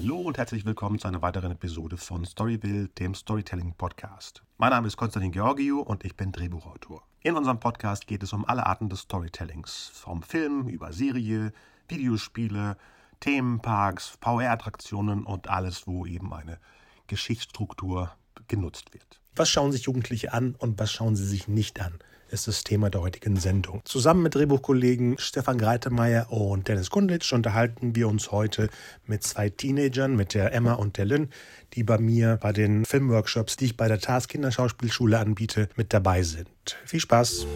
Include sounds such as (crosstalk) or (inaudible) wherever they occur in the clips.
Hallo und herzlich willkommen zu einer weiteren Episode von Storyville, dem Storytelling Podcast. Mein Name ist Konstantin Georgiou und ich bin Drehbuchautor. In unserem Podcast geht es um alle Arten des Storytellings, vom Film über Serie, Videospiele, Themenparks, VR-Attraktionen und alles, wo eben eine Geschichtsstruktur genutzt wird. Was schauen sich Jugendliche an und was schauen sie sich nicht an? Ist das Thema der heutigen Sendung. Zusammen mit Drehbuchkollegen Stefan Greitemeyer und Dennis Kunditsch unterhalten wir uns heute mit zwei Teenagern, mit der Emma und der Lynn, die bei mir bei den Filmworkshops, die ich bei der TAS Kinderschauspielschule anbiete, mit dabei sind. Viel Spaß!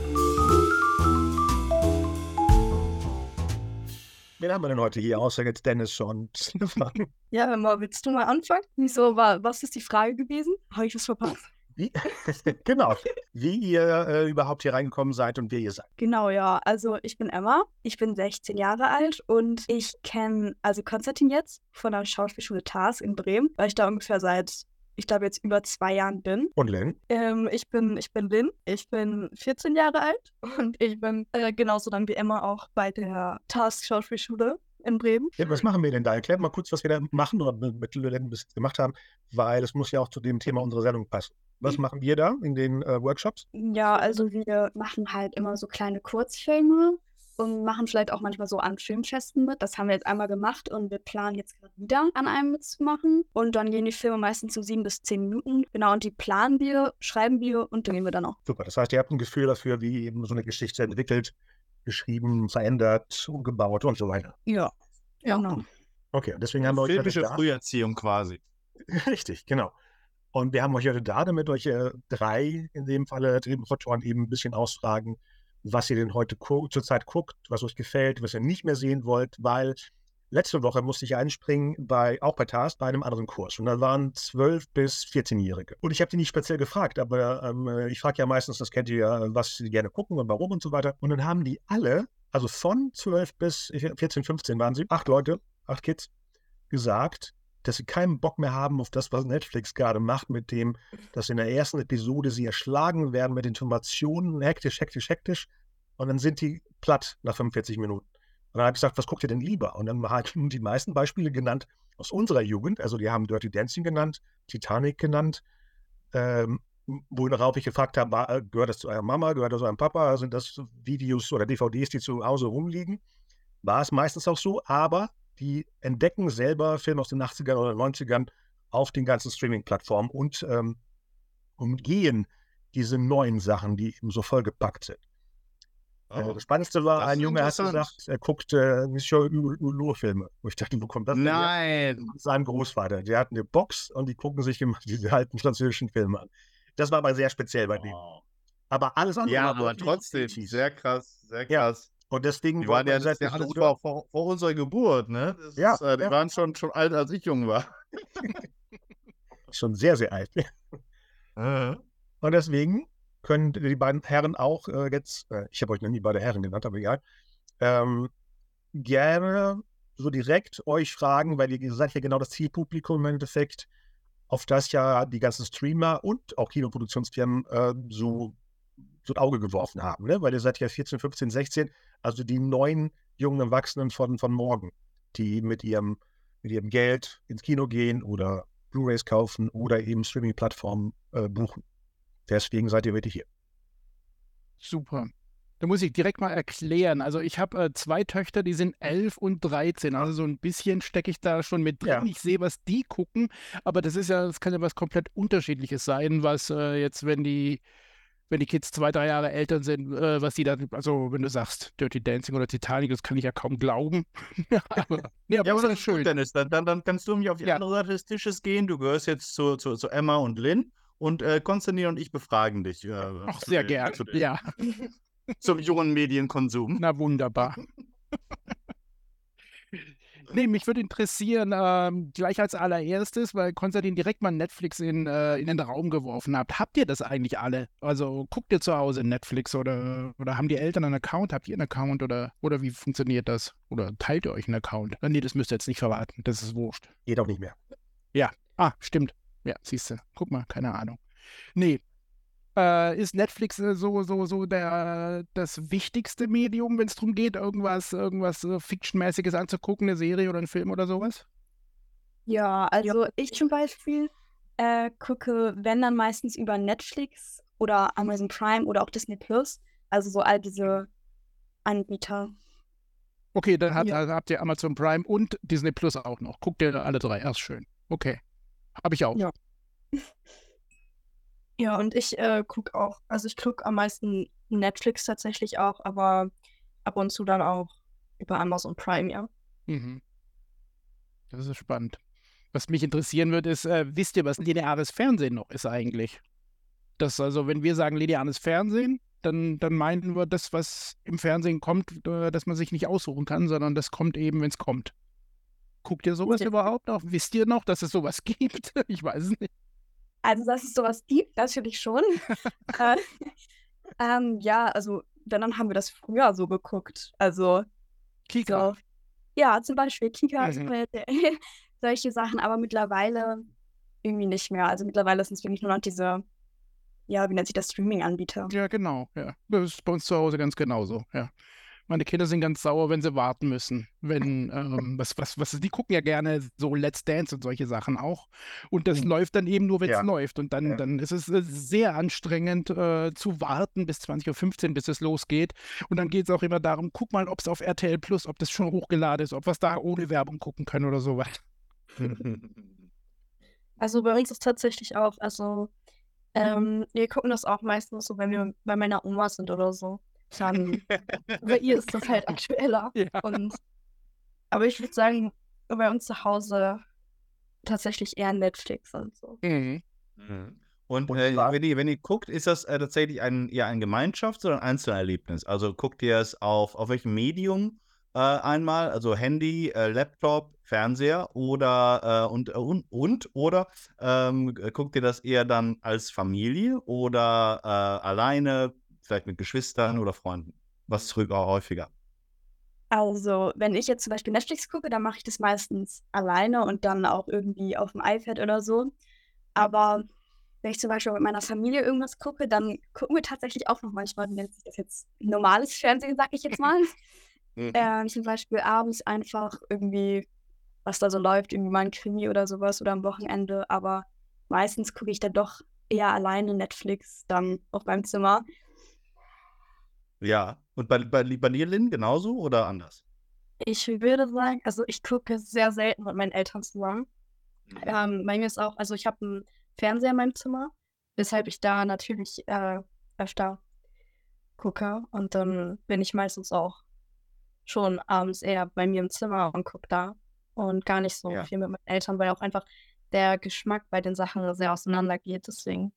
Wen haben wir denn heute hier, außer jetzt Dennis und (laughs) Stefan? Ja, mal, willst du mal anfangen? Wieso was ist die Frage gewesen? Habe ich was verpasst? Wie, (laughs) (laughs) genau, wie ihr äh, überhaupt hier reingekommen seid und wer ihr seid. Genau, ja. Also ich bin Emma, ich bin 16 Jahre alt und ich kenne also Konstantin jetzt von der Schauspielschule TAS in Bremen, weil ich da ungefähr seit ich glaube, jetzt über zwei Jahren bin. Und Lynn? Ähm, ich, bin, ich bin Lynn, ich bin 14 Jahre alt und ich bin äh, genauso dann wie Emma auch bei der TAS Schauspielschule in Bremen. Ja, was machen wir denn da? Erklärt mal kurz, was wir da machen oder mit Lynn bis jetzt gemacht haben, weil es muss ja auch zu dem Thema unserer Sendung passen. Was machen wir da in den äh, Workshops? Ja, also wir machen halt immer so kleine Kurzfilme und machen vielleicht auch manchmal so an Filmfesten mit. Das haben wir jetzt einmal gemacht und wir planen jetzt gerade wieder an einem mitzumachen. Und dann gehen die Filme meistens so sieben bis zehn Minuten. Genau, und die planen wir, schreiben wir und drehen wir dann auch. Super, das heißt, ihr habt ein Gefühl dafür, wie eben so eine Geschichte entwickelt, geschrieben, verändert, umgebaut und so weiter. Ja, ja. Genau. Okay, deswegen haben wir euch. Filmische Früherziehung quasi. (laughs) Richtig, genau. Und wir haben euch heute da, damit euch äh, drei, in dem Falle Drehbuchautoren, eben ein bisschen ausfragen, was ihr denn heute zurzeit guckt, was euch gefällt, was ihr nicht mehr sehen wollt, weil letzte Woche musste ich einspringen bei, auch bei TAS, bei einem anderen Kurs. Und da waren 12- bis 14-Jährige. Und ich habe die nicht speziell gefragt, aber ähm, ich frage ja meistens, das kennt ihr ja, was sie gerne gucken und warum und so weiter. Und dann haben die alle, also von 12 bis 14, 15 waren sie, acht Leute, acht Kids, gesagt, dass sie keinen Bock mehr haben auf das, was Netflix gerade macht, mit dem, dass in der ersten Episode sie erschlagen werden mit Informationen, hektisch, hektisch, hektisch. Und dann sind die platt nach 45 Minuten. Und dann habe ich gesagt, was guckt ihr denn lieber? Und dann haben (laughs) die meisten Beispiele genannt aus unserer Jugend. Also die haben Dirty Dancing genannt, Titanic genannt, ähm, worauf ich gefragt habe, war, äh, gehört das zu eurer Mama, gehört das zu eurem Papa? Sind das Videos oder DVDs, die zu Hause rumliegen? War es meistens auch so, aber die entdecken selber Filme aus den 80ern oder 90ern auf den ganzen Streaming-Plattformen und ähm, umgehen diese neuen Sachen, die eben so vollgepackt sind. Äh, das Spannendste war, das ein Junge hat gesagt, er guckt äh, Michel-Hulot-Filme. Wo ich dachte, wo kommt das Nein. Denn Sein Großvater. Der hat eine Box und die gucken sich immer (laughs) diese alten französischen Filme an. Das war aber sehr speziell bei dem. Oh. Aber alles andere. Ja, aber trotzdem, sehr krass, sehr krass. Und deswegen die waren ja, das ja alles vor, vor, vor, unserer Geburt, ne? Das ja, ist, äh, die ja. waren schon, schon alt, als ich jung war. (laughs) schon sehr, sehr alt. (laughs) äh. Und deswegen können die beiden Herren auch äh, jetzt, äh, ich habe euch noch nie beide Herren genannt, aber egal, ähm, gerne so direkt euch fragen, weil ihr seid ja genau das Zielpublikum im Endeffekt, auf das ja die ganzen Streamer und auch Kinoproduktionsfirmen äh, so so ein Auge geworfen haben, ne? weil ihr seid ja 14, 15, 16, also die neuen jungen Erwachsenen von, von morgen, die mit ihrem, mit ihrem Geld ins Kino gehen oder Blu-rays kaufen oder eben Streaming-Plattformen äh, buchen. Deswegen seid ihr wirklich hier. Super. Da muss ich direkt mal erklären. Also ich habe äh, zwei Töchter, die sind 11 und 13. Also so ein bisschen stecke ich da schon mit drin. Ja. Ich sehe, was die gucken. Aber das ist ja, das kann ja was komplett Unterschiedliches sein, was äh, jetzt, wenn die wenn die Kids zwei, drei Jahre älter sind, äh, was die dann, also wenn du sagst Dirty Dancing oder Titanic, das kann ich ja kaum glauben. (laughs) aber, nee, aber, ja, aber das ist schön. Dennis, dann, dann, dann, kannst du mich auf die ja. andere Seite des Tisches gehen. Du gehörst jetzt zu, zu, zu Emma und Lynn und äh, Konstantin und ich befragen dich. Äh, Ach, sehr gerne. Ja. (laughs) Zum jungen Medienkonsum. Na wunderbar. (laughs) Nee, mich würde interessieren, ähm, gleich als allererstes, weil Konstantin direkt mal Netflix in, äh, in den Raum geworfen hat. Habt ihr das eigentlich alle? Also guckt ihr zu Hause Netflix oder, oder haben die Eltern einen Account? Habt ihr einen Account oder, oder wie funktioniert das? Oder teilt ihr euch einen Account? Nee, das müsst ihr jetzt nicht verraten. Das ist wurscht. Geht auch nicht mehr. Ja. Ah, stimmt. Ja, siehst du. Guck mal, keine Ahnung. Nee, äh, ist Netflix äh, so, so, so der, das wichtigste Medium, wenn es darum geht, irgendwas, irgendwas äh, Fictionmäßiges anzugucken, eine Serie oder einen Film oder sowas? Ja, also ich zum Beispiel äh, gucke, wenn dann meistens über Netflix oder Amazon Prime oder auch Disney Plus. Also so all diese Anbieter. Okay, dann hat, ja. habt ihr Amazon Prime und Disney Plus auch noch. Guckt ihr alle drei, erst schön. Okay. Habe ich auch. Ja. (laughs) Ja, und ich äh, gucke auch, also ich gucke am meisten Netflix tatsächlich auch, aber ab und zu dann auch über Amazon Prime, ja. Mhm. Das ist spannend. Was mich interessieren würde, ist, äh, wisst ihr, was lineares Fernsehen noch ist eigentlich? Das also, wenn wir sagen lineares Fernsehen, dann, dann meinen wir das, was im Fernsehen kommt, äh, dass man sich nicht aussuchen kann, sondern das kommt eben, wenn es kommt. Guckt ihr sowas ja. überhaupt noch? Wisst ihr noch, dass es sowas (laughs) gibt? Ich weiß es nicht. Also, dass es sowas gibt, natürlich schon. (laughs) äh, ähm, ja, also, dann haben wir das früher so geguckt. Also, Kika. So, ja, zum Beispiel Kika, mhm. (laughs) solche Sachen, aber mittlerweile irgendwie nicht mehr. Also, mittlerweile sind es wirklich nur noch diese ja, wie nennt sich das, Streaming-Anbieter. Ja, genau, ja. Das ist bei uns zu Hause ganz genauso, ja. Meine Kinder sind ganz sauer, wenn sie warten müssen. Wenn, ähm, was, was, was, die gucken ja gerne so Let's Dance und solche Sachen auch. Und das mhm. läuft dann eben nur, wenn es ja. läuft. Und dann, ja. dann ist es äh, sehr anstrengend äh, zu warten bis 20.15 Uhr, bis es losgeht. Und dann geht es auch immer darum, guck mal, ob es auf RTL Plus, ob das schon hochgeladen ist, ob wir es da ohne Werbung gucken können oder sowas. (laughs) Also bei uns ist tatsächlich auch, also ähm, wir gucken das auch meistens so, wenn wir bei meiner Oma sind oder so. Dann, (laughs) bei ihr ist das halt aktueller. Ja. Und, aber ich würde sagen, bei uns zu Hause tatsächlich eher Netflix und so. Mhm. Mhm. Und, äh, wenn, ihr, wenn ihr guckt, ist das äh, tatsächlich ein, eher ein Gemeinschafts- oder ein Einzelerlebnis? Also guckt ihr es auf, auf welchem Medium äh, einmal, also Handy, äh, Laptop, Fernseher oder äh, und, äh, und, und oder ähm, guckt ihr das eher dann als Familie oder äh, alleine, vielleicht mit Geschwistern oder Freunden? Was ist häufiger? Also, wenn ich jetzt zum Beispiel Netflix gucke, dann mache ich das meistens alleine und dann auch irgendwie auf dem iPad oder so. Aber wenn ich zum Beispiel mit meiner Familie irgendwas gucke, dann gucken wir tatsächlich auch noch manchmal, nennt sich das jetzt normales Fernsehen, sag ich jetzt mal. (laughs) Mhm. Ähm, zum Beispiel abends einfach irgendwie, was da so läuft, irgendwie mal ein Krimi oder sowas oder am Wochenende. Aber meistens gucke ich dann doch eher alleine Netflix dann auf meinem Zimmer. Ja, und bei, bei, bei dir, Lynn, genauso oder anders? Ich würde sagen, also ich gucke sehr selten mit meinen Eltern zusammen. Mhm. Ähm, bei mir ist auch, also ich habe einen Fernseher in meinem Zimmer, weshalb ich da natürlich äh, öfter gucke. Und dann bin ich meistens auch schon abends eher bei mir im Zimmer und gucke da und gar nicht so ja. viel mit meinen Eltern, weil auch einfach der Geschmack bei den Sachen sehr auseinandergeht. Deswegen.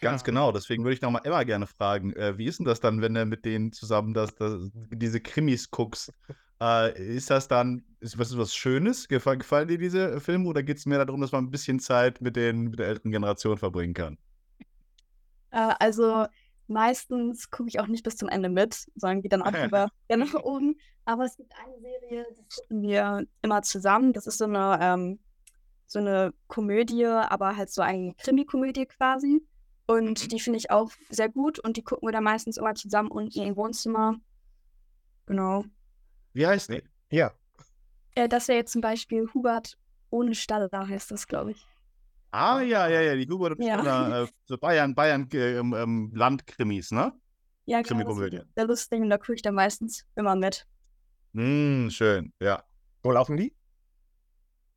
Ganz genau, deswegen würde ich nochmal Emma gerne fragen, äh, wie ist denn das dann, wenn du mit denen zusammen das, das diese Krimis guckst? Äh, ist das dann, ist was, was Schönes? Gefallen, gefallen dir diese Filme oder geht es mehr darum, dass man ein bisschen Zeit mit, den, mit der älteren Generation verbringen kann? Äh, also Meistens gucke ich auch nicht bis zum Ende mit, sondern gehe dann auch (laughs) über nach oben. Aber es gibt eine Serie, die gucken wir immer zusammen. Das ist so eine, ähm, so eine Komödie, aber halt so eine Krimi-Komödie quasi. Und mhm. die finde ich auch sehr gut und die gucken wir dann meistens immer zusammen unten im Wohnzimmer. Genau. Wie heißt die? Ja. Äh, das wäre jetzt zum Beispiel Hubert ohne Stall, da heißt das, glaube ich. Ah, ja, ja, ja, die Hubert und ja. äh, so Bayern, Bayern äh, ähm, Landkrimis, ne? Ja, genau. Der lustige, da gucke ich dann meistens immer mit. Hm, schön, ja. Wo laufen die?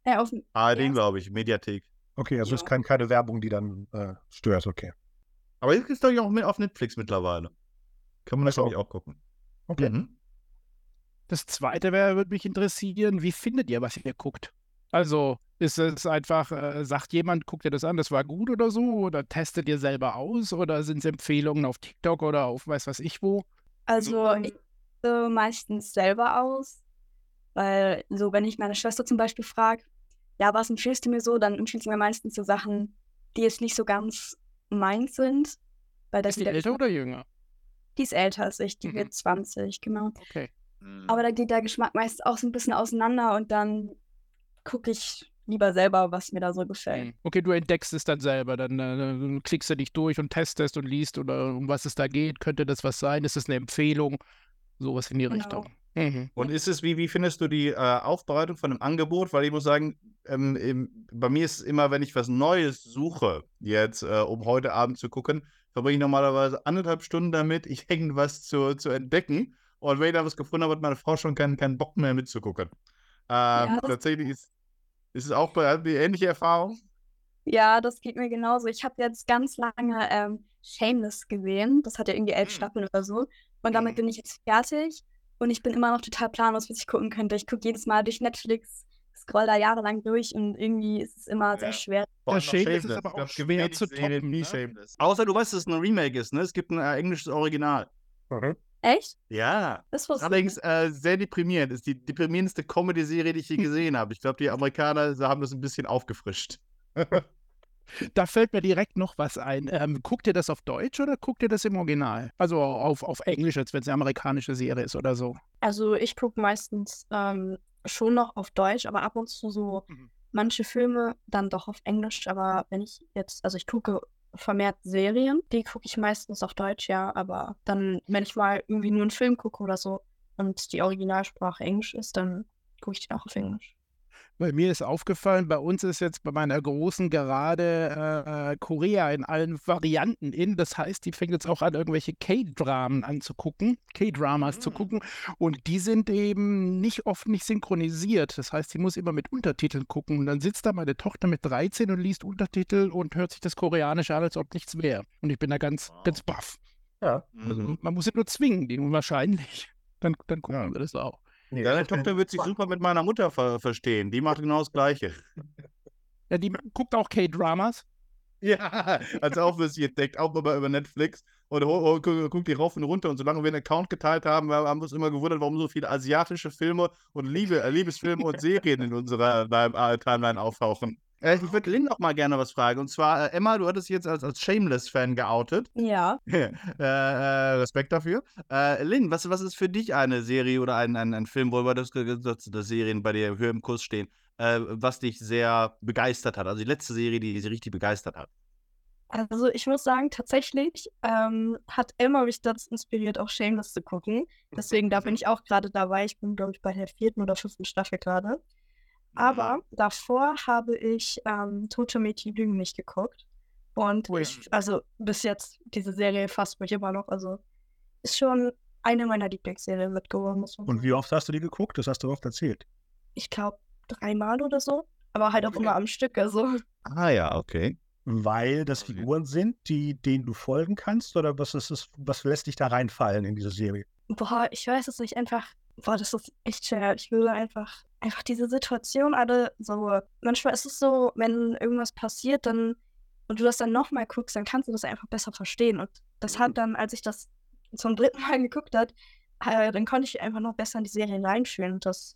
Ja, auf Ah, den glaube ich, Mediathek. Okay, also ja. ist kein, keine Werbung, die dann äh, stört, okay. Aber jetzt ist doch auch mit auf Netflix mittlerweile. Kann man das, glaube ich, auch gucken. Okay. Mhm. Das zweite wäre, würde mich interessieren, wie findet ihr, was ihr guckt? Also ist es einfach, äh, sagt jemand, guck dir das an, das war gut oder so? Oder testet ihr selber aus? Oder sind es Empfehlungen auf TikTok oder auf weiß was ich wo? Also ich äh, meistens selber aus. Weil so, wenn ich meine Schwester zum Beispiel frage, ja, was empfiehlst du mir so, dann empfiehlt sie mir meistens so Sachen, die jetzt nicht so ganz meins sind. Weil das ist die älter oder jünger? Die ist älter als ich, die mhm. wird 20, genau. Okay. Aber da geht der Geschmack meist auch so ein bisschen auseinander und dann gucke ich lieber selber, was mir da so gefällt. Hm. Okay, du entdeckst es dann selber, dann äh, klickst du dich durch und testest und liest oder um was es da geht. Könnte das was sein? Ist es eine Empfehlung? Sowas in die genau. Richtung. Mhm. Und ist es, wie, wie findest du die äh, Aufbereitung von dem Angebot? Weil ich muss sagen, ähm, eben, bei mir ist es immer, wenn ich was Neues suche, jetzt, äh, um heute Abend zu gucken, verbringe ich normalerweise anderthalb Stunden damit, ich (laughs) irgendwas zu, zu entdecken. Und wenn ich da was gefunden habe, hat meine Frau schon keinen, keinen Bock mehr mitzugucken. Äh, ja, tatsächlich ist, ist es auch bei, die ähnliche Erfahrung. Ja, das geht mir genauso. Ich habe jetzt ganz lange ähm, Shameless gesehen. Das hat ja irgendwie elf hm. Staffeln oder so. Und damit hm. bin ich jetzt fertig. Und ich bin immer noch total planlos, was ich gucken könnte. Ich gucke jedes Mal durch Netflix, scroll da jahrelang durch und irgendwie ist es immer ja. sehr schwer. Boah, Shameless ist aber auch schwer zu toppen. Ne? Außer du weißt, dass es ein Remake ist, ne? Es gibt ein äh, englisches Original. Mhm. Echt? Ja. Das Allerdings äh, sehr deprimierend. Ist die deprimierendste Comedy-Serie, die ich je (laughs) gesehen habe. Ich glaube, die Amerikaner haben das ein bisschen aufgefrischt. (laughs) Da fällt mir direkt noch was ein. Ähm, guckt ihr das auf Deutsch oder guckt ihr das im Original? Also auf, auf Englisch, als wenn es eine amerikanische Serie ist oder so. Also ich gucke meistens ähm, schon noch auf Deutsch, aber ab und zu so mhm. manche Filme dann doch auf Englisch. Aber wenn ich jetzt, also ich gucke vermehrt Serien, die gucke ich meistens auf Deutsch, ja. Aber dann, wenn ich mal irgendwie nur einen Film gucke oder so und die Originalsprache Englisch ist, dann gucke ich den auch auf Englisch. Bei mir ist aufgefallen, bei uns ist jetzt bei meiner Großen gerade äh, äh, Korea in allen Varianten in. Das heißt, die fängt jetzt auch an, irgendwelche K-Dramen anzugucken, K-Dramas mhm. zu gucken. Und die sind eben nicht oft nicht synchronisiert. Das heißt, sie muss immer mit Untertiteln gucken. Und dann sitzt da meine Tochter mit 13 und liest Untertitel und hört sich das Koreanische an, als ob nichts wäre. Und ich bin da ganz, wow. ganz baff. Ja. Also, mhm. man muss sie nur zwingen, die wahrscheinlich. Dann, dann gucken ja. wir das auch. Nee, Deine Tochter wird sich super mit meiner Mutter ver verstehen. Die macht genau das Gleiche. (laughs) Ja, die guckt auch K-Dramas. Ja, als auch für sie entdeckt, auch über, über Netflix. Und guckt die rauf und runter. Und solange wir einen Account geteilt haben, haben wir uns immer gewundert, warum so viele asiatische Filme und Liebe, äh, Liebesfilme und Serien in unserer äh, Timeline auftauchen. Äh, ich würde Lynn noch mal gerne was fragen. Und zwar, äh, Emma, du hattest jetzt als, als Shameless-Fan geoutet. Ja. (laughs) äh, äh, Respekt dafür. Äh, Lynn, was, was ist für dich eine Serie oder ein, ein, ein Film, wo wir das, das, das Serien bei dir höher im Kurs stehen, äh, was dich sehr begeistert hat? Also die letzte Serie, die dich richtig begeistert hat. Also ich muss sagen, tatsächlich ähm, hat Emma mich dazu inspiriert, auch Shameless zu gucken. (laughs) Deswegen, da bin ich auch gerade dabei. Ich bin, glaube ich, bei der vierten oder fünften Staffel gerade. Aber davor habe ich ähm, Tote Mädchen lügen nicht geguckt. Und oh ich, also bis jetzt, diese Serie fasst mich immer noch. Also ist schon eine meiner Lieblingsserien mitgeworden. Und wie oft hast du die geguckt? Das hast du oft erzählt. Ich glaube dreimal oder so. Aber halt okay. auch immer am Stück. Also. Ah ja, okay. Weil das Figuren sind, die, denen du folgen kannst? Oder was ist es, was lässt dich da reinfallen in diese Serie? Boah, ich weiß es nicht. Einfach, boah, das ist echt schwer. Ich will einfach einfach diese Situation alle so. Manchmal ist es so, wenn irgendwas passiert, dann und du das dann nochmal guckst, dann kannst du das einfach besser verstehen. Und das hat dann, als ich das zum dritten Mal (laughs) geguckt hat, äh, dann konnte ich einfach noch besser in die Serie reinfühlen. Und das,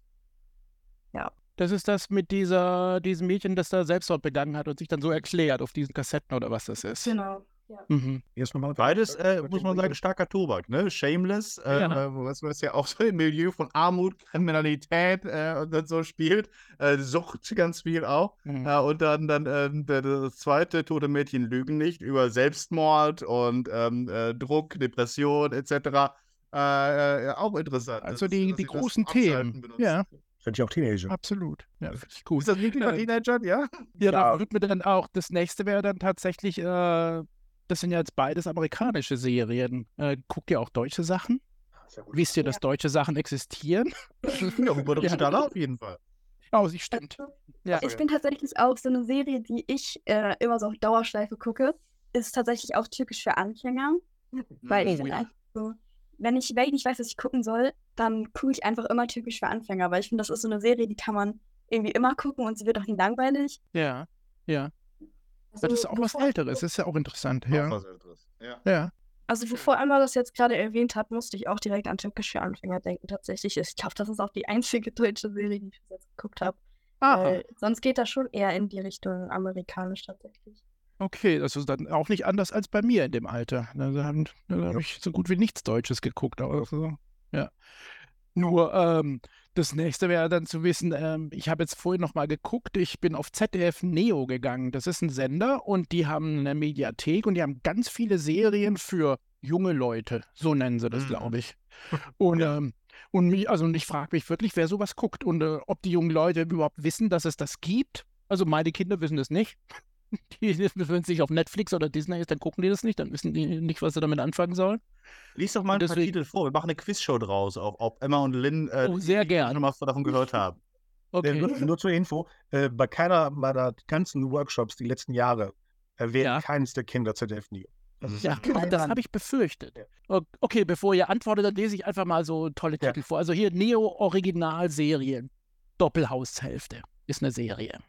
ja. Das ist das mit dieser, diesem Mädchen, das da Selbstmord begangen hat und sich dann so erklärt auf diesen Kassetten oder was das ist. Genau. Ja. Mhm. Beides, äh, muss man sagen, starker Tobak, ne? Shameless, äh, ja. äh, was, was ja auch (laughs) so im Milieu von Armut, Kriminalität äh, und dann so spielt. Äh, Sucht ganz viel auch. Mhm. und dann, dann das zweite, Tote Mädchen lügen nicht, über Selbstmord und ähm, äh, Druck, Depression etc. auch interessant. Also die, die großen Themen. Ja. Sind ja auch Teenager. Absolut. Ja, finde ich gut. Ist das wirklich bei Teenagern, ja? Ja, ja. da wird mir dann auch, das nächste wäre dann tatsächlich äh, das sind ja jetzt beides amerikanische Serien. Äh, guckt ihr auch deutsche Sachen? Ja Wisst ihr, dass deutsche Sachen existieren? (laughs) ja, Huber (laughs) ja. auf jeden Fall. Oh, sie stimmt. Ja. Ich bin tatsächlich auch so eine Serie, die ich äh, immer so auf Dauerschleife gucke, ist tatsächlich auch typisch für Anfänger. Weil oh, ich ja. so, wenn ich, wenn ich nicht weiß, was ich gucken soll, dann gucke ich einfach immer typisch für Anfänger, weil ich finde, das ist so eine Serie, die kann man irgendwie immer gucken und sie wird auch nie langweilig. Ja, ja. Also, das ist auch was Älteres, ist ja auch interessant. Auch ja. was Älteres. Ja. ja. Also bevor Emma das jetzt gerade erwähnt hat, musste ich auch direkt an Türkisch für Anfänger denken. Tatsächlich, ich glaube, das ist auch die einzige deutsche Serie, die ich bis jetzt geguckt habe. Ah. sonst geht das schon eher in die Richtung amerikanisch tatsächlich. Okay, das ist dann auch nicht anders als bei mir in dem Alter. Da, da, da habe ich so gut wie nichts Deutsches geguckt. Aber so, ja. Nur ähm, das nächste wäre dann zu wissen, ähm, ich habe jetzt vorhin noch mal geguckt, ich bin auf ZDF Neo gegangen. Das ist ein Sender und die haben eine Mediathek und die haben ganz viele Serien für junge Leute. So nennen sie das, mhm. glaube ich. (laughs) Und ähm, Und mich, also ich frage mich wirklich, wer sowas guckt und äh, ob die jungen Leute überhaupt wissen, dass es das gibt. Also meine Kinder wissen es nicht. (laughs) Die, wenn es nicht auf Netflix oder Disney ist, dann gucken die das nicht, dann wissen die nicht, was sie damit anfangen sollen. Lies doch mal ein deswegen, paar Titel vor. Wir machen eine Quizshow draus, ob, ob Emma und Lynn äh, oh, sehr gern. schon mal davon gehört haben. (laughs) Okay. Äh, nur, zur Info, äh, bei keiner meiner ganzen Workshops die letzten Jahre erwähnt ja. keines der Kinder ZDF Neo. Ja, das habe ich befürchtet. Okay, bevor ihr antwortet, dann lese ich einfach mal so tolle ja. Titel vor. Also hier Neo-Originalserien. Doppelhaushälfte ist eine Serie.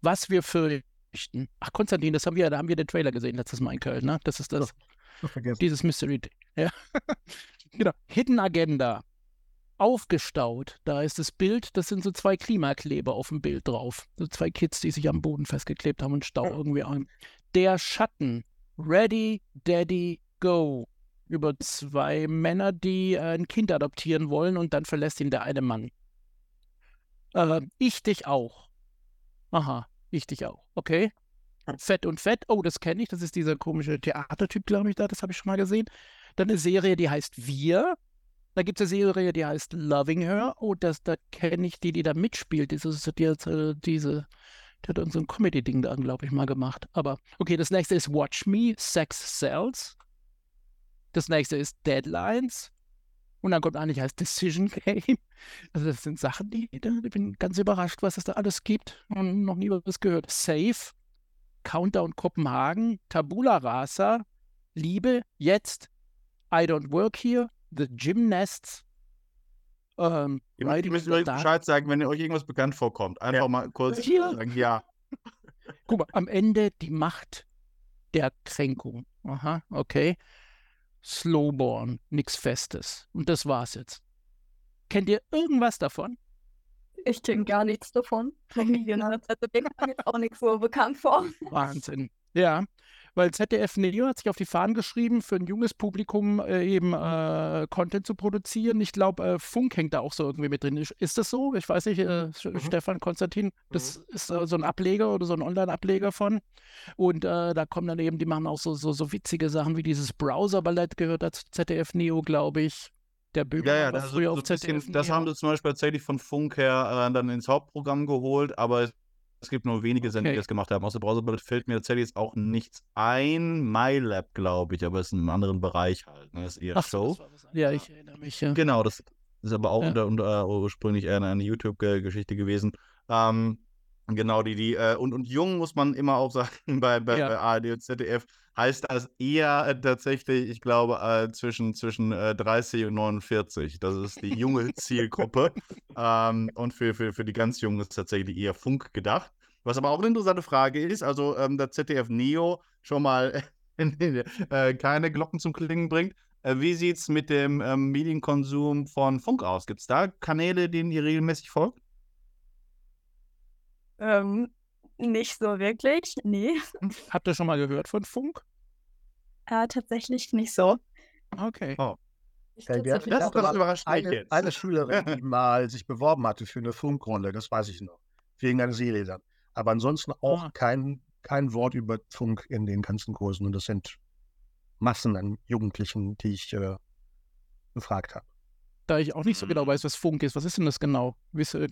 Was wir fürchten. Ach, Konstantin, das haben wir, da haben wir den Trailer gesehen letztes Mal in Köln, ne? Das ist das. Dieses Mystery. (laughs) Ja. genau. Hidden Agenda. Aufgestaut. Da ist das Bild, das sind so zwei Klimakleber auf dem Bild drauf. So zwei Kids, die sich am Boden festgeklebt haben und Stau irgendwie ein. Der Schatten. Ready, Daddy, Go. Über zwei Männer, die äh, ein Kind adoptieren wollen und dann verlässt ihn der eine Mann. Äh, ich dich auch. Aha, ich dich auch. Okay. Fett und Fett. Oh, das kenne ich. Das ist dieser komische Theatertyp, glaube ich, da. Das habe ich schon mal gesehen. Dann eine Serie, die heißt Wir. Da gibt es eine Serie, die heißt Loving Her. Oh, das, da kenne ich die, die da mitspielt. Diese, diese, diese der hat so ein Comedy-Ding da, glaube ich, mal gemacht. Aber okay, das nächste ist Watch Me, Sex Cells. Das nächste ist Deadlines. Und dann kommt eigentlich als Decision Game. Also das sind Sachen, die, ich bin ganz überrascht, was es da alles gibt und noch nie was gehört. Safe, Countdown Kopenhagen, Tabula Rasa, Liebe, jetzt, I Don't Work Here, The Gymnasts, ähm, ihr müsst, euch Bescheid sagen, wenn euch irgendwas bekannt vorkommt. Einfach ja. mal kurz Hier. sagen, ja. (laughs) Guck mal, am Ende die Macht der Kränkung. Aha, okay. Slowborn, nichts Festes. Und das war's jetzt. Kennt ihr irgendwas davon? Ich kenne gar nichts davon. (laughs) Also, mir auch nichts so bekannt vor. Wahnsinn. Ja, weil ZDF Neo hat sich auf die Fahnen geschrieben, für ein junges Publikum äh, eben äh, Content zu produzieren. Ich glaube, äh, Funk hängt da auch so irgendwie mit drin. Ist das so? Ich weiß nicht, äh, mhm. Stefan, Konstantin, das mhm. ist so ein Ableger oder so ein Online-Ableger von. Und äh, da kommen dann eben, die machen auch so, so, so witzige Sachen wie dieses Browser-Ballett gehört dazu ZDF Neo, glaube ich der Böhmer ja, ja, das, früher so auf ZDF. Bisschen, das haben sie zum Beispiel tatsächlich von Funk her äh, dann ins Hauptprogramm geholt, aber es gibt nur wenige Sender, okay. die das gemacht haben. Aus der Browserbrille fällt mir tatsächlich jetzt auch nichts ein. MyLab, glaube ich, aber es ist in einem anderen Bereich halt. Ne? Das ist eher Ach, Show. Ja, ich erinnere mich. Ja. Genau, das ist aber auch ja. unter, unter, ursprünglich eher eine YouTube-Geschichte gewesen. Ähm, genau, die, die, äh, und, und jung muss man immer auch sagen, (laughs) bei, bei, ja. bei ARD und ZDF heißt das eher äh, tatsächlich, ich glaube, äh, zwischen, zwischen äh, 30 und 49. Das ist die junge (laughs) Zielgruppe. ähm, und für, für, für die ganz Jungen ist tatsächlich eher Funk gedacht. Was aber auch eine interessante Frage ist, also ähm, der ZDF Neo schon mal (laughs) äh, keine Glocken zum Klingen bringt. Äh, wie sieht es mit dem ähm, Medienkonsum von Funk aus? Gibt es da Kanäle, denen ihr regelmäßig folgt? Ähm, nicht so wirklich, nee. Habt ihr schon mal gehört von Funk? Äh, tatsächlich nicht so. Okay. Oh. Wir, das, das überrascht eine, eine Schülerin, die (laughs) mal sich beworben hatte für eine Funkrunde, das weiß ich noch, wegen einer Serie dann. Aber ansonsten auch oh. kein, kein Wort über Funk in den ganzen Kursen. Und das sind Massen an Jugendlichen, die ich äh, befragt habe. Da ich auch nicht so genau mhm. weiß, was Funk ist, was ist denn das genau? Wisse,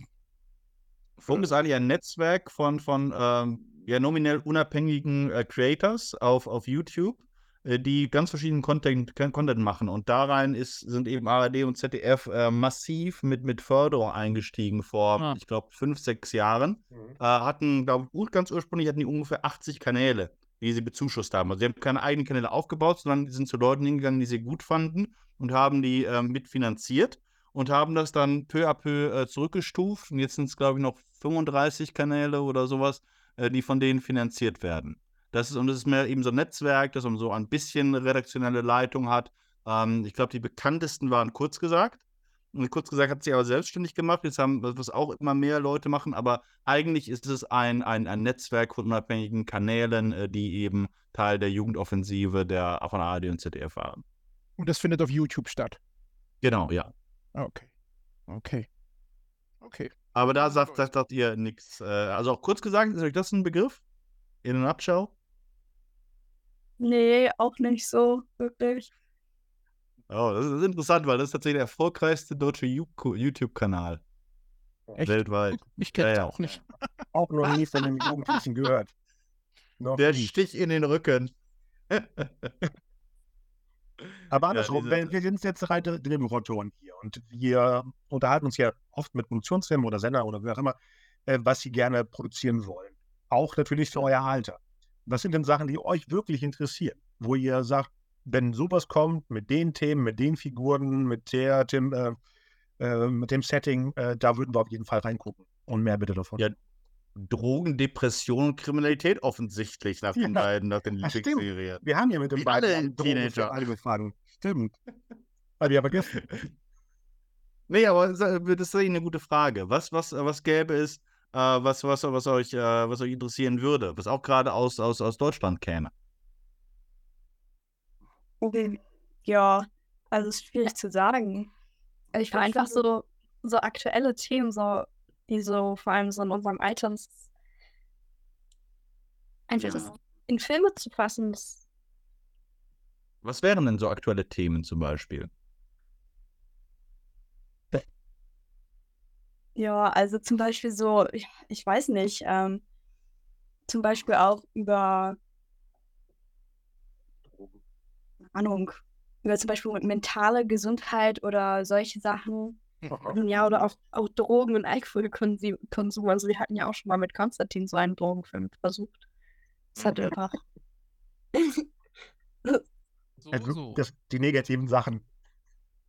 Funk ist eigentlich ein Netzwerk von, von ähm, ja, nominell unabhängigen äh, Creators auf, auf YouTube, äh, die ganz verschiedenen Content, Content machen. Und da rein ist, sind eben ARD und ZDF äh, massiv mit, mit Förderung eingestiegen vor, ah. ich glaube, fünf, sechs Jahren. Mhm. Äh, hatten, glaube ich, ganz ursprünglich hatten die ungefähr 80 Kanäle, die sie bezuschusst haben. Also sie haben keine eigenen Kanäle aufgebaut, sondern die sind zu Leuten hingegangen, die sie gut fanden und haben die ähm, mitfinanziert und haben das dann peu à peu äh, zurückgestuft. Und jetzt sind es, glaube ich, noch 35 Kanäle oder sowas, äh, die von denen finanziert werden. Das ist, und das ist mehr eben so ein Netzwerk, das so ein bisschen redaktionelle Leitung hat. Ähm, ich glaube, die bekanntesten waren kurz gesagt. Und kurz gesagt hat sie aber selbstständig gemacht. Jetzt haben, was auch immer mehr Leute machen, aber eigentlich ist es ein, ein, ein Netzwerk von unabhängigen Kanälen, äh, die eben Teil der Jugendoffensive der von ARD und ZDF waren. Und das findet auf YouTube statt. Genau, ja. Okay. Okay. Okay. Aber da sagt, sagt, sagt ihr nichts. Äh, also auch kurz gesagt, ist euch das ein Begriff? In a nutshell? Nee, auch nicht so wirklich. Oh, das ist interessant, weil das ist tatsächlich der erfolgreichste deutsche YouTube-Kanal. Weltweit. Ich kenne ja, ja. auch nicht. (laughs) Auch noch nie von einem Jugendlichen gehört. Noch der nie. Stich in den Rücken. (laughs) Aber andersrum, ja, wir sind jetzt drei Drehbuchautoren hier und wir unterhalten uns ja oft mit Produktionsfirmen oder Sender oder wer auch immer, äh, was sie gerne produzieren wollen. Auch natürlich für euer Alter. Was sind denn Sachen, die euch wirklich interessieren? Wo ihr sagt, wenn sowas kommt, mit den Themen, mit den Figuren, mit der, dem, äh, äh, mit dem Setting, äh, da würden wir auf jeden Fall reingucken. Und mehr bitte davon. Ja, Drogen, Depression und Kriminalität offensichtlich nach den ja. beiden, nach den Lieblingsserien. Wir haben ja mit den beiden Teenager alle gefragt. Stimmt. (laughs) Habe ich aber vergessen. Nee, aber das ist eine gute Frage. Was, was, was gäbe es, äh, was, was, was, euch, äh, was euch interessieren würde, was auch gerade aus, aus, aus Deutschland käme? Okay. Ja, also es ist schwierig zu sagen. Ich war einfach so, so aktuelle Themen, so, die so vor allem so in unserem Alter einfach ja. in Filme zu fassen. Das Was wären denn so aktuelle Themen zum Beispiel? Ja, also zum Beispiel so, ich, ich weiß nicht, ähm, zum Beispiel auch über Ahnung, über zum Beispiel mentale Gesundheit oder solche Sachen. (laughs) Ja, oder auch, auch Drogen und Alkoholkonsum. Also wir hatten ja auch schon mal mit Konstantin so einen Drogenfilm versucht. Das hat einfach. so, also, so. Das, die negativen Sachen.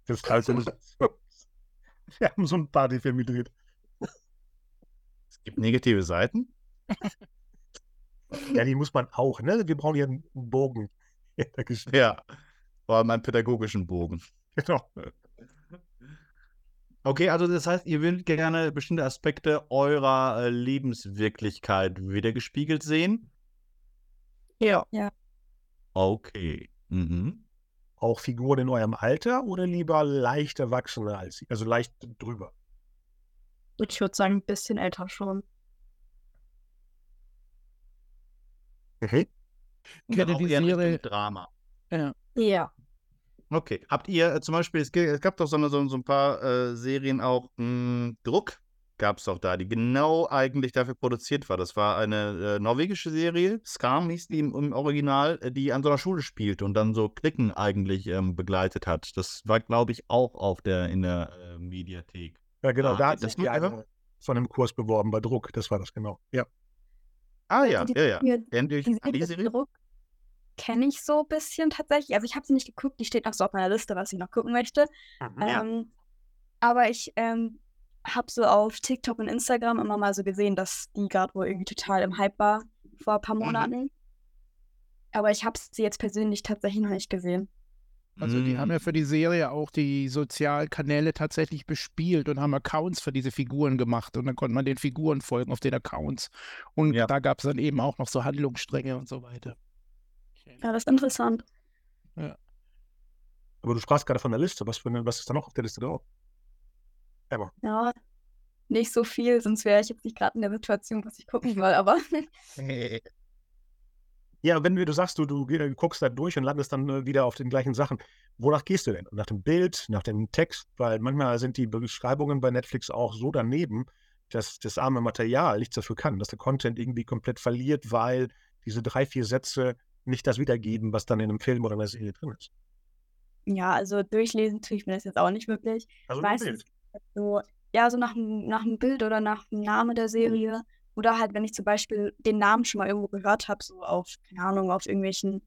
Das ist. (laughs) Wir haben so ein Filme gedreht. Es gibt negative Seiten. ja, die muss man auch, ne? Wir brauchen hier einen Bogen. Ja, vor allem einen pädagogischen Bogen. Genau. Okay, also das heißt, ihr würdet gerne bestimmte Aspekte eurer äh, Lebenswirklichkeit wiedergespiegelt sehen? Ja. Ja. Okay. Mhm. Auch Figuren in eurem Alter oder lieber leicht erwachsener als sie, also leicht drüber? Ich würde sagen, ein bisschen älter schon. Okay. Ich kenne die Serie Drama. Ja. Ja. Okay. Habt ihr äh, zum Beispiel, es, es, gab doch so, eine, so, so ein paar äh, Serien auch, mh, hm, Druck gab es doch da, die genau eigentlich dafür produziert war. Das war eine äh, norwegische Serie, Skam hieß die im, im, Original, äh, die an so einer Schule spielt und dann so Klicken eigentlich ähm, begleitet hat. Das war, glaube ich, auch auf der, in der äh, Mediathek. Ja, genau, ah, da hat sich die eine von einem Kurs beworben bei Druck, das war das genau, ja. Ah ja, ja, ja. Kennt ihr die, die Serie? Druck kenne ich so ein bisschen tatsächlich. Also ich habe sie nicht geguckt, die steht noch so auf meiner Liste, was ich noch gucken möchte. Mhm, ähm, Aber ich ähm, habe so auf TikTok und Instagram immer mal so gesehen, dass die gerade wohl irgendwie total im Hype war vor ein paar mhm. Monaten. Mhm. Aber ich habe sie jetzt persönlich tatsächlich noch nicht gesehen. Also die haben ja mhm. für die Serie auch die Sozialkanäle tatsächlich bespielt und haben Accounts für diese Figuren gemacht und dann konnte man den Figuren folgen auf den Accounts. Und ja. da gab es dann eben auch noch so Handlungsstränge und so weiter. Ja, das ist interessant. Ja. Aber du sprachst gerade von der Liste. Was, für eine, was ist da noch auf der Liste drauf? Emma. Ja, nicht so viel, sonst wäre ich jetzt nicht gerade in der Situation, was ich gucken will, aber. (laughs) ja, wenn du sagst, du, du guckst da durch und landest dann äh, wieder auf den gleichen Sachen, wonach gehst du denn? Nach dem Bild, nach dem Text? Weil manchmal sind die Beschreibungen bei Netflix auch so daneben, dass das arme Material nichts dafür kann, dass der Content irgendwie komplett verliert, weil diese drei, vier Sätze nicht das wiedergeben, was dann in einem Film oder einer Serie drin ist. Ja, also durchlesen tue ich mir das jetzt auch nicht wirklich. Also Meistens so, ja, so nach, nach einem Bild oder nach dem Namen der Serie. Oder halt, wenn ich zum Beispiel den Namen schon mal irgendwo gehört habe, so auf, keine Ahnung, auf irgendwelchen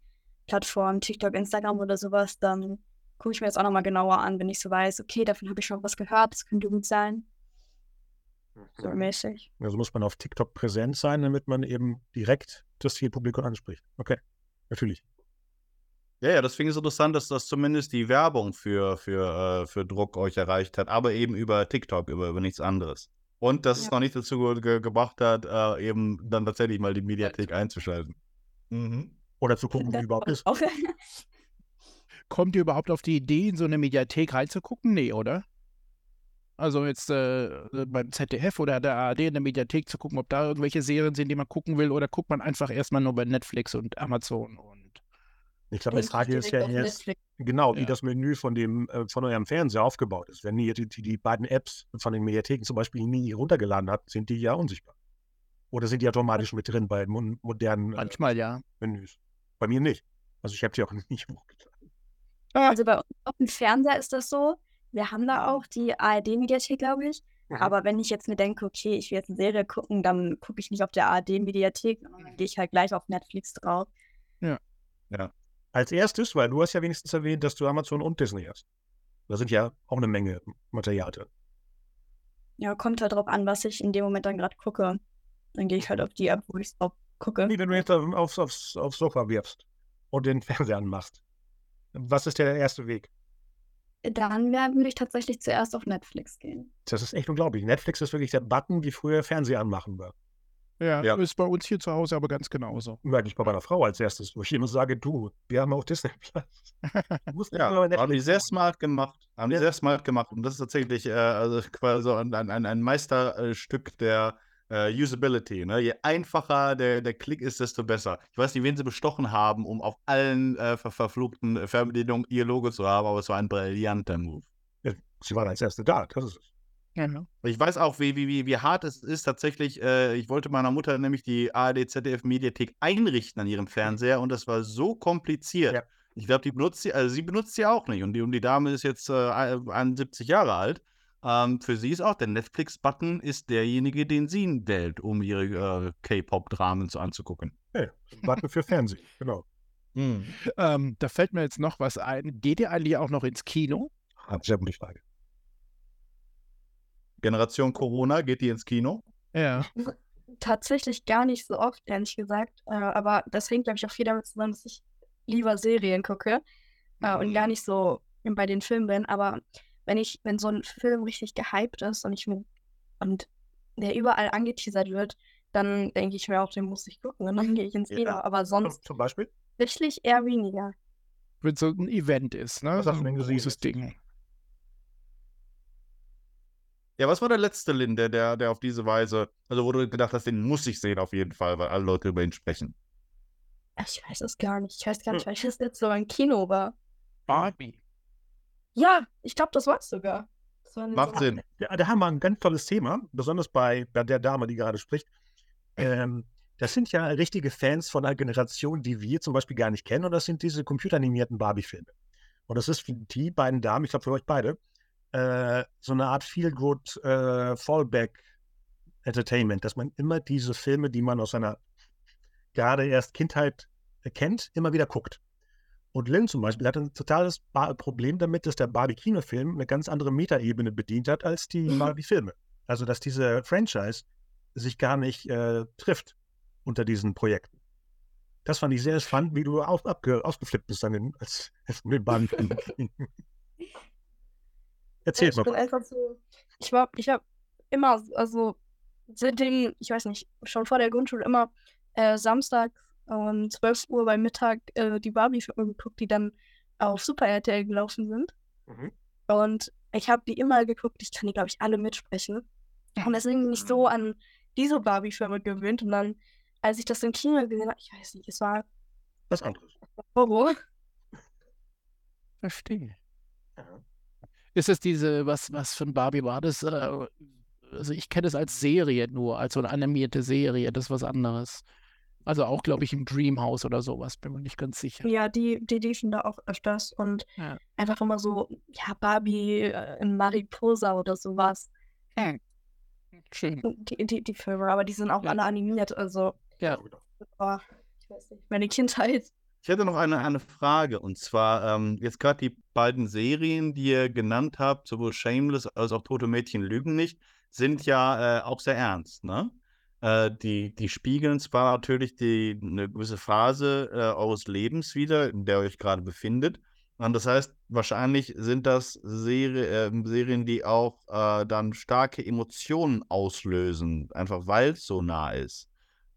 Plattformen, TikTok, Instagram oder sowas, dann gucke ich mir das auch nochmal genauer an, wenn ich so weiß, okay, davon habe ich schon was gehört, das könnte gut sein. So mäßig. Also muss man auf TikTok präsent sein, damit man eben direkt das Zielpublikum anspricht. Okay. Natürlich. Ja, ja, deswegen ist es interessant, dass das zumindest die Werbung für, für, äh, für Druck euch erreicht hat, aber eben über TikTok, über, über nichts anderes. Und dass ja. es noch nicht dazu ge gebracht hat, äh, eben dann tatsächlich mal die Mediathek einzuschalten. Mhm. Oder zu gucken, wie überhaupt ist. (laughs) Kommt ihr überhaupt auf die Idee, in so eine Mediathek reinzugucken? Nee, oder? Also jetzt äh, beim ZDF oder der ARD in der Mediathek zu gucken, ob da irgendwelche Serien sind, die man gucken will, oder guckt man einfach erstmal nur bei Netflix und Amazon und Ich glaube, die Frage ist ja jetzt, genau, wie ja. das Menü von, dem, äh, von eurem Fernseher aufgebaut ist. Wenn ihr die, die, die, beiden Apps von den Mediatheken zum Beispiel nie runtergeladen habt, sind die ja unsichtbar. Oder sind die automatisch mit drin bei modernen äh, Manchmal ja. Menüs? Bei mir nicht. Also ich habe sie auch (laughs) nicht hochgeladen. Also bei uns auf dem Fernseher ist das so. Wir haben da auch die ARD-Mediathek, glaube ich. Mhm. Aber wenn ich jetzt mir denke, okay, ich will jetzt eine Serie gucken, dann gucke ich nicht auf der ARD-Mediathek, sondern dann gehe ich halt gleich auf Netflix drauf. Ja. Ja. Als erstes, weil du hast ja wenigstens erwähnt, dass du Amazon und Disney hast. Da sind ja auch eine Menge Material drin. Ja, kommt halt drauf an, was ich in dem Moment dann gerade gucke. Dann gehe ich halt auf die App, wo ich es drauf gucke. Nee, wenn du jetzt aufs, aufs, aufs Sofa wirfst und den (laughs) Fernseher anmachst. Was ist der erste Weg? Dann würde ich tatsächlich zuerst auf Netflix gehen. Das ist echt unglaublich. Netflix ist wirklich der Button, wie früher Fernseher anmachen war. Ja, ja, ist bei uns hier zu Hause aber ganz genauso. Eigentlich bei meiner Frau als erstes, wo ich immer sage, du, wir haben auch Disney Plus. (laughs) ja, haben die sehr smart gemacht. Haben die sehr smart gemacht. Und das ist tatsächlich äh, also quasi ein, ein, ein Meisterstück der äh, Usability. Ne? Je einfacher der, der Klick ist, desto besser. Ich weiß nicht, wen sie bestochen haben, um auf allen äh, ver verfluchten Fernbedienungen ihr Logo zu haben, aber es war ein brillanter Move. Ja, sie waren als Erste da, das ist es. Genau. Ich weiß auch, wie, wie, wie hart es ist tatsächlich. Äh, ich wollte meiner Mutter nämlich die ARD ZDF Mediathek einrichten an ihrem Fernseher und das war so kompliziert. Ja. Ich glaube, die benutzt sie, also sie benutzt sie auch nicht. Und die, und die Dame ist jetzt äh, 71 Jahre alt. Ähm, für sie ist auch der Netflix-Button ist derjenige, den sie wählt, um ihre äh, K-Pop-Dramen so anzugucken. Hey, Button für Fernsehen, genau. Mhm. Ähm, da fällt mir jetzt noch was ein. Geht ihr eigentlich auch noch ins Kino? Ah, sehr gute Frage. Generation Corona, geht die ins Kino? Ja. Tatsächlich gar nicht so oft, ehrlich gesagt. Äh, aber das hängt, glaube ich, auch viel damit zusammen, dass ich lieber Serien gucke äh, und gar nicht so bei den Filmen bin. Aber wenn ich, wenn so ein Film richtig gehypt ist und ich mir und der überall angeteasert wird, dann denke ich mir auch, den muss ich gucken und dann gehe ich ins Kino. Ja. Aber sonst zum Beispiel? Wirklich eher weniger. Wenn so ein Event ist, ne? Was denn gesehen? Dieses Ding. Ja, was war der letzte Lin, der, der, der auf diese Weise, also wo du gedacht hast, den muss ich sehen auf jeden Fall, weil alle Leute über ihn sprechen? Ich weiß es gar nicht. Ich weiß gar nicht, hm. welches jetzt so ein Kino war. Barbie. Ja, ich glaube, das war es sogar. War Macht so Sinn. Ja, da haben wir ein ganz tolles Thema, besonders bei, bei der Dame, die gerade spricht. Ähm, das sind ja richtige Fans von einer Generation, die wir zum Beispiel gar nicht kennen, und das sind diese computeranimierten Barbie-Filme. Und das ist für die beiden Damen, ich glaube für euch beide, äh, so eine Art Feel-Good äh, Fallback Entertainment, dass man immer diese Filme, die man aus seiner gerade erst Kindheit kennt, immer wieder guckt. Und Lynn zum Beispiel hat ein totales Problem damit, dass der Barbie-Kinofilm eine ganz andere Metaebene bedient hat als die mhm. Barbie-Filme. Also, dass diese Franchise sich gar nicht äh, trifft unter diesen Projekten. Das fand ich sehr spannend, wie du auf, abge, ausgeflippt bist dann als, als mit Barbie-Film. (laughs) Erzähl mal. Ich bin einfach so. Ich war, ich habe immer, also seitdem, ich weiß nicht, schon vor der Grundschule immer äh, Samstag um 12 Uhr bei Mittag äh, die Barbie-Filme geguckt, die dann auf Super RTL gelaufen sind. Mhm. Und ich habe die immer geguckt, ich kann die, glaube ich, alle mitsprechen. Und deswegen bin ich so an diese Barbie-Filme gewöhnt. Und dann, als ich das im Kino gesehen habe, ich weiß nicht, es war. Was anderes. Horror. Verstehe. Ja. Ist es diese, was, was von Barbie war das? Äh, also ich kenne es als Serie nur, als so eine animierte Serie, das ist was anderes. Also auch, glaube ich, im Dreamhouse oder sowas, bin mir nicht ganz sicher. Ja, die, die liefen da auch öfters und ja. einfach immer so, ja, Barbie äh, in Mariposa oder sowas. Hm. Schön. Die, die, die Filme, aber die sind auch ja. alle animiert, also. Ja. Oh, ich weiß nicht, meine Kindheit. Ich hätte noch eine, eine Frage und zwar ähm, jetzt gerade die beiden Serien, die ihr genannt habt, sowohl Shameless als auch Tote Mädchen lügen nicht, sind ja äh, auch sehr ernst, ne? Äh, die, die spiegeln zwar natürlich die, eine gewisse Phase äh, eures Lebens wieder, in der ihr euch gerade befindet. Und das heißt, wahrscheinlich sind das Serie, äh, Serien, die auch äh, dann starke Emotionen auslösen, einfach weil es so nah ist.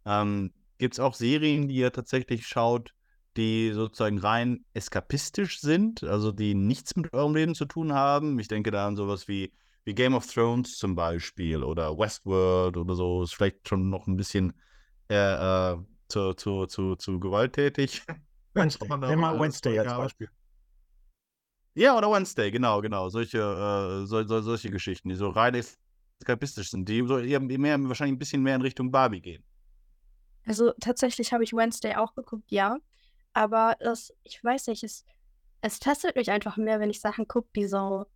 Ähm, Gibt es auch Serien, die ihr tatsächlich schaut, die sozusagen rein eskapistisch sind, also die nichts mit eurem Leben zu tun haben. Ich denke da an sowas wie, wie Game of Thrones zum Beispiel oder Westworld oder so. Ist vielleicht schon noch ein bisschen äh, äh, zu, zu, zu, zu gewalttätig. (laughs) Wednesday. Mal Wednesday als Beispiel. Ja, oder Wednesday, genau, genau. Solche, äh, so, so, solche Geschichten, die so rein eskapistisch sind, die so eher mehr, wahrscheinlich ein bisschen mehr in Richtung Barbie gehen. Also tatsächlich habe ich Wednesday auch geguckt, ja. Aber das, ich weiß nicht, es, es testet mich einfach mehr, wenn ich Sachen gucke, die so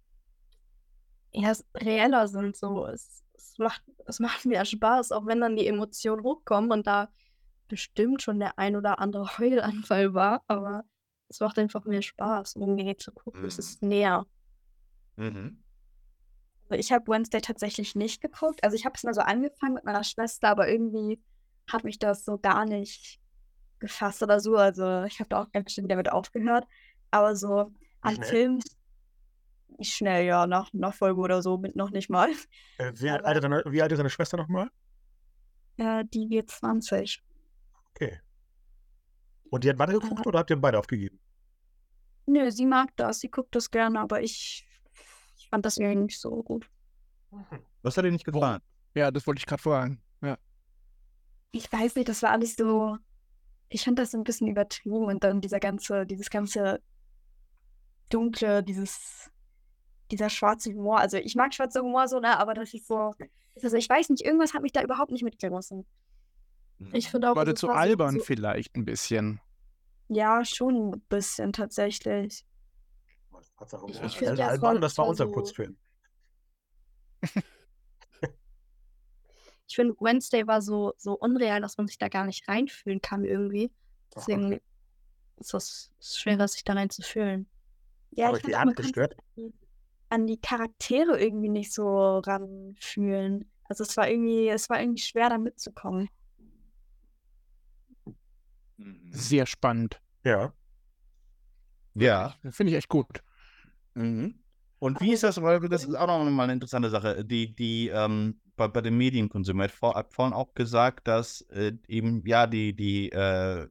ja, reeller sind. So. Es, es, macht, es macht mir Spaß, auch wenn dann die Emotionen hochkommen und da bestimmt schon der ein oder andere (laughs) Heulanfall war, aber es macht einfach mehr Spaß, irgendwie zu gucken. Mhm. Es ist näher. Mhm. Also ich habe Wednesday tatsächlich nicht geguckt. Also ich habe es mal so angefangen mit meiner Schwester, aber irgendwie hat mich das so gar nicht gefasst oder so. Also ich habe da auch ganz schön wieder mit aufgehört. Aber so an Filmen nicht schnell, ja, nach, nach Folge oder so, mit noch nicht mal. Äh, (laughs) wie, alt ist deine, wie alt ist deine Schwester nochmal? Äh, die wird 20. Okay. Und die hat beide geguckt äh, oder habt ihr beide aufgegeben? Nö, sie mag das, sie guckt das gerne, aber ich, ich fand das irgendwie nicht so gut. Was hat dir nicht gefallen? Ja, das wollte ich gerade fragen. Ja. Ich weiß nicht, das war alles so. Ich fand das ein bisschen übertrieben und dann dieser ganze, dieses ganze dunkle, dieses dieser schwarze Humor. Also ich mag schwarzer Humor so, ne, aber das ist so. Also ich weiß nicht, irgendwas hat mich da überhaupt nicht mitgerissen. Ich finde auch. War das so albern so, vielleicht ein bisschen? Ja, schon ein bisschen tatsächlich. Ich, ich finde ja, albern, das war unser so, Putzfilm. ich finde, Wednesday war so, so unreal, dass man sich da gar nicht reinfühlen kann irgendwie. Deswegen okay. ist es schwerer, sich da reinzufühlen. Ja, Aber ich die Art gestört? An die Charaktere irgendwie nicht so ranfühlen. Also es war irgendwie, es war irgendwie schwer, da mitzukommen. Mhm. Sehr spannend. Ja. Ja. Finde ich echt gut. Mhm. Und wie ist das, weil das ist auch noch mal eine interessante Sache, die, die ähm, bei, bei dem Medienkonsum hat vor, vorhin auch gesagt, dass äh, eben ja die, die, äh,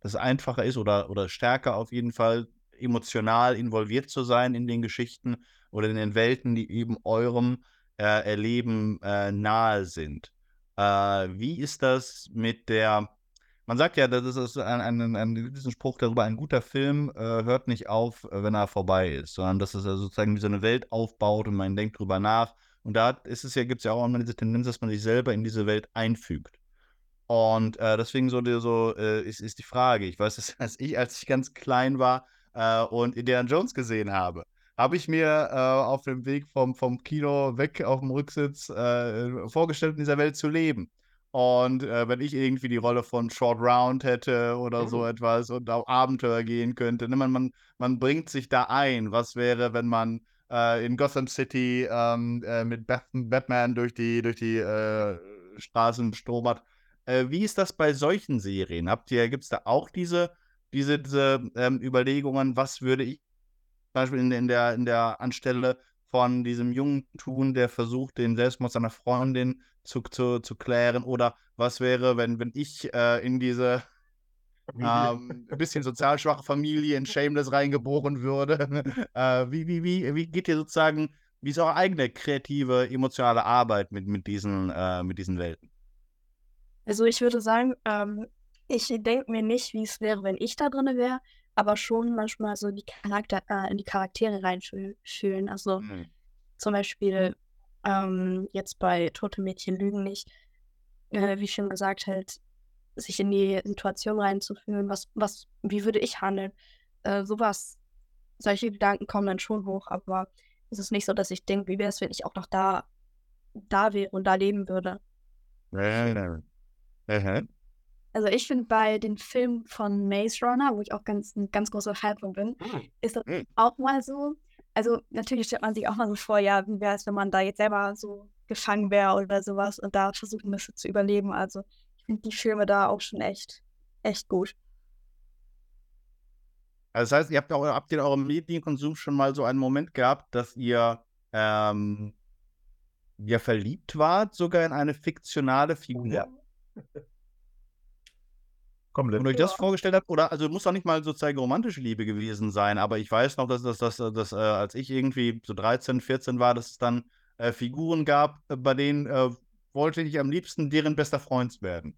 das einfacher ist oder, oder stärker auf jeden Fall emotional involviert zu sein in den Geschichten oder in den Welten, die eben eurem äh, Erleben äh, nahe sind. Äh, wie ist das mit der, man sagt ja, das ist ein, ein, ein, ein Spruch darüber, ein guter Film äh, hört nicht auf, wenn er vorbei ist, sondern dass es sozusagen wie so eine Welt aufbaut und man denkt drüber nach. Und da ist es ja, gibt es ja auch immer diese Tendenz, dass man sich selber in diese Welt einfügt. Und äh, deswegen so, so äh, ist, ist die Frage. Ich weiß, dass, (laughs) als ich, als ich ganz klein war äh, und Indiana Jones gesehen habe, habe ich mir äh, auf dem Weg vom, vom Kino weg auf dem Rücksitz äh, vorgestellt, in dieser Welt zu leben. Und äh, wenn ich irgendwie die Rolle von Short Round hätte oder mhm. so etwas und auf Abenteuer gehen könnte, ne, man, man, man bringt sich da ein. Was wäre, wenn man äh, in Gotham City ähm, äh, mit Bat Batman durch die, durch die äh, Straßen strobert? wie ist das bei solchen Serien? Habt ihr, gibt es da auch diese, diese, diese ähm, Überlegungen, was würde ich Beispiel in, in, der, in der Anstelle von diesem Jungen tun, der versucht, den Selbstmord seiner Freundin zu, zu, zu klären? Oder was wäre, wenn, wenn ich äh, in diese ähm, ein bisschen sozial schwache Familie in Shameless reingeboren würde? (laughs) äh, wie, wie, wie, wie geht ihr sozusagen, wie ist eure eigene kreative, emotionale Arbeit mit, mit, diesen, äh, mit diesen Welten? Also ich würde sagen, ähm, ich denke mir nicht, wie es wäre, wenn ich da drin wäre, aber schon manchmal so die Charakter, äh, in die Charaktere reinfühlen. Also mhm. zum Beispiel ähm, jetzt bei Tote Mädchen lügen nicht, äh, wie schon gesagt, halt sich in die Situation reinzufühlen, was, was, wie würde ich handeln? Äh, sowas, solche Gedanken kommen dann schon hoch, aber es ist nicht so, dass ich denke, wie wäre es, wenn ich auch noch da, da wäre und da leben würde. Ja, ja, ja. Also ich finde bei den Filmen von Maze Runner, wo ich auch ganz, ein ganz großer Fan von bin, mhm. ist das mhm. auch mal so. Also natürlich stellt man sich auch mal so vor, ja, wie wäre es, wenn man da jetzt selber so gefangen wäre oder sowas und da versuchen müsste zu überleben. Also ich finde die Filme da auch schon echt, echt gut. Also das heißt, ihr habt, auch, habt ihr in eurem Medienkonsum schon mal so einen Moment gehabt, dass ihr ähm, ja verliebt wart, sogar in eine fiktionale Figur? Ja. Komplett. Und euch das vorgestellt habt, oder, also muss doch nicht mal sozusagen romantische Liebe gewesen sein, aber ich weiß noch, dass, dass, dass, dass äh, als ich irgendwie so 13, 14 war, dass es dann äh, Figuren gab, äh, bei denen äh, wollte ich am liebsten deren bester Freund werden.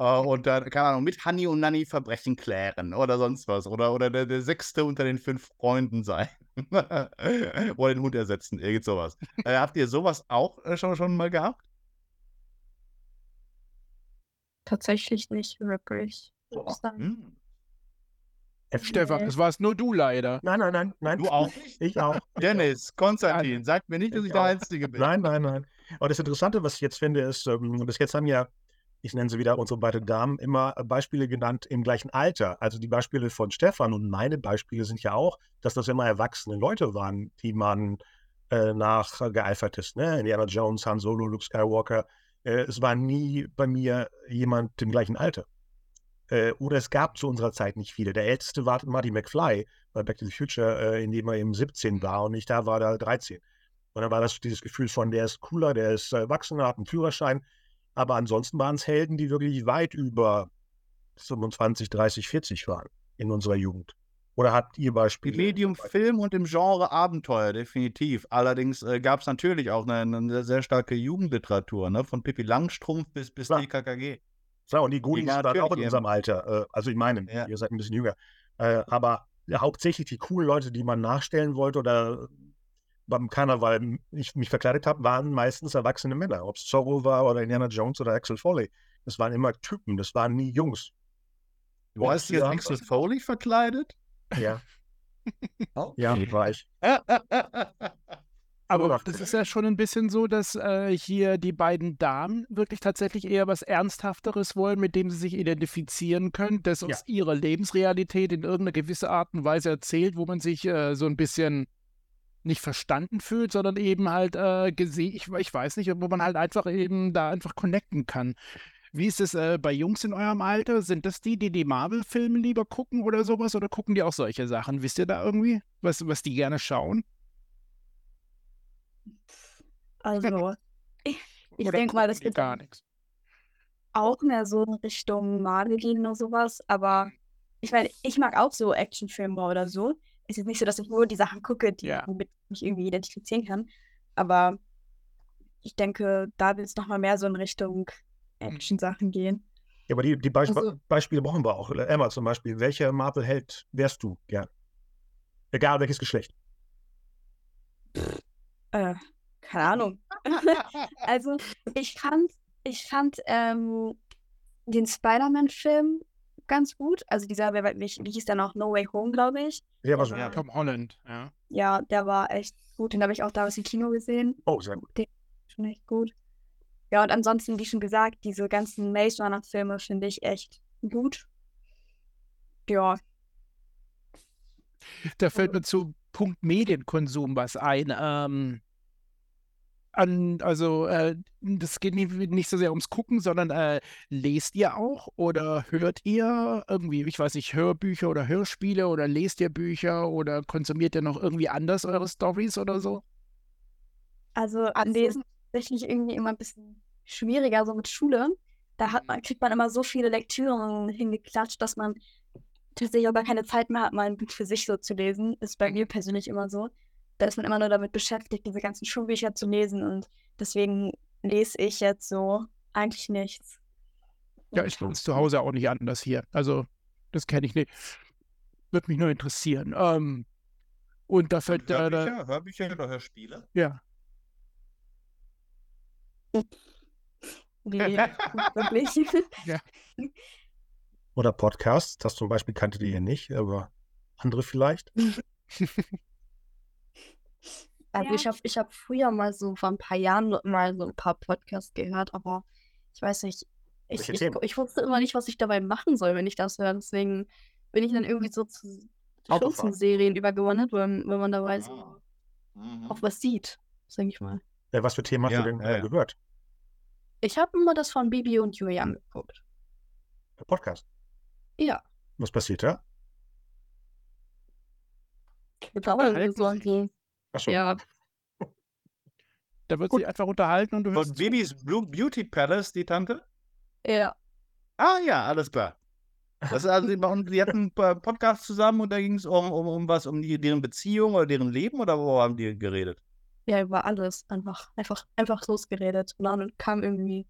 Uh, und dann, keine Ahnung, mit Honey und Nanny Verbrechen klären oder sonst was. Oder, oder der, der Sechste unter den fünf Freunden sein. (laughs) oder den Hund ersetzen, irgend sowas. Äh, habt ihr sowas auch äh, schon, schon mal gehabt? Tatsächlich nicht wirklich. Hm. Stefan, das warst nur du leider. Nein, nein, nein, nein. Du auch nicht? (laughs) Ich auch. Dennis, Konstantin, sag mir nicht, dass ich, ich der Einzige bin. Nein, nein, nein. Aber das Interessante, was ich jetzt finde, ist, ähm, bis jetzt haben ja, ich nenne sie wieder unsere beiden Damen, immer Beispiele genannt im gleichen Alter. Also die Beispiele von Stefan und meine Beispiele sind ja auch, dass das immer erwachsene Leute waren, die man äh, nachgeeifert ist. Ne? Indiana Jones, Han Solo, Luke Skywalker. Äh, es war nie bei mir jemand im gleichen Alter. Äh, oder es gab zu unserer Zeit nicht viele. Der älteste war Marty McFly bei Back to the Future, äh, in dem er eben 17 war und ich da war da 13. Und dann war das dieses Gefühl von, der ist cooler, der ist erwachsener, hat einen Führerschein. Aber ansonsten waren es Helden, die wirklich weit über 25, 30, 40 waren in unserer Jugend. Oder habt ihr Beispiele? Medium Film und im Genre Abenteuer, definitiv. Allerdings äh, gab es natürlich auch eine, eine, sehr starke Jugendliteratur, ne? von Pippi Langstrumpf bis, bis Klar. TKKG. So, und die Goonies waren auch in unserem Alter. Äh, also ich meine, Ja. ihr seid ein bisschen jünger. Äh, aber hauptsächlich die coolen Leute, die man nachstellen wollte oder beim Karneval ich mich verkleidet habe, waren meistens erwachsene Männer. Ob es Zorro war oder Indiana Jones oder Axel Foley. Das waren immer Typen, das waren nie Jungs. Du hast als Axel Foley verkleidet? Ja, Oh. ja, ich. Aber Oder- das ist ja schon ein bisschen so, dass äh, hier die beiden Damen wirklich tatsächlich eher was Ernsthafteres wollen, mit dem sie sich identifizieren können, das aus ihrer Lebensrealität in irgendeiner gewissen Art und Weise erzählt, wo man sich äh, so ein bisschen nicht verstanden fühlt, sondern eben halt äh, gesehen, ich, ich weiß nicht, wo man halt einfach eben da einfach connecten kann. Wie ist es äh, bei Jungs in eurem Alter? Sind das die, die die Marvel-Filme lieber gucken oder sowas? Oder gucken die auch solche Sachen? Wisst ihr da irgendwie, was, was die gerne schauen? Also, ich, ich denke mal, das wird gar nichts. auch mehr so in Richtung Marvel gehen oder sowas. Aber ich meine, ich mag auch so Actionfilme oder so. Es ist nicht so, dass ich nur die Sachen gucke, die Ja. womit ich mich irgendwie identifizieren kann. Aber ich denke, da wird es nochmal mehr so in Richtung Action-Sachen gehen. Ja, aber die, die Beisp Also- Beispiele brauchen wir auch. Emma zum Beispiel. Welcher Marvel-Held wärst du gern? Egal welches Geschlecht. Äh, keine Ahnung. (laughs) also, ich fand, ich fand ähm, den Spider-Man-Film ganz gut. Also dieser, wer- wie, wie hieß der noch? No Way Home, glaube ich. Der war so. Ja. Tom Holland, ja. Ja, der war echt gut. Den habe ich auch damals im Kino gesehen. Oh, sehr gut. Schon echt gut. Ja, und ansonsten, wie schon gesagt, diese ganzen Maze Runner-Filme finde ich echt gut. Ja, Da fällt mir zu Punkt Medienkonsum was ein. Ähm, an, also, äh, das geht nicht, nicht so sehr ums Gucken, sondern äh, lest ihr auch oder hört ihr irgendwie, ich weiß nicht, Hörbücher oder Hörspiele oder lest ihr Bücher oder konsumiert ihr noch irgendwie anders eure Stories oder so? also Lesen ist tatsächlich irgendwie immer ein bisschen schwieriger, so mit Schule. Da hat man, kriegt man immer so viele Lektüren hingeklatscht, dass man tatsächlich auch gar keine Zeit mehr hat, mal ein Buch für sich so zu lesen. Ist bei mir persönlich immer so. Da ist man immer nur damit beschäftigt, diese ganzen Schulbücher zu lesen und deswegen lese ich jetzt so eigentlich nichts. Ja, bei uns zu Hause auch nicht anders hier. Also, das kenne ich nicht. Würde mich nur interessieren. Ähm, und da fällt äh, da, Hörbücher, Hörbücher oder Hörspiele? ja. (laughs) Nee, wirklich. Oder Podcasts. Das zum Beispiel kanntet ihr nicht, aber andere vielleicht. (laughs) Also ich habe ich hab früher mal so vor ein paar Jahren mal so ein paar Podcasts gehört, aber ich weiß nicht, ich, ich, ich wusste immer nicht, was ich dabei machen soll, wenn ich das höre. Deswegen bin ich dann irgendwie so zu Autofahren. Serien übergewandert, wenn, wenn man dabei so Ah. Mhm. auch was sieht, sag ich mal. Äh, was für Themen hast Ja, du denn äh, gehört? Ich habe immer das von Bibi und Julia angeguckt. Der Podcast. Ja. Was passiert da? Achso. Ja, Da wird sie einfach unterhalten und du Von hörst. zu. Bibis Blue Beauty Palace, die Tante? ja. Ah ja, alles klar. Das ist also, die hatten einen Podcast zusammen und da ging es um, um, um was, um die, deren Beziehung oder deren Leben oder wo haben die geredet? Ja, über alles. Einfach, einfach, einfach losgeredet. Und dann kam irgendwie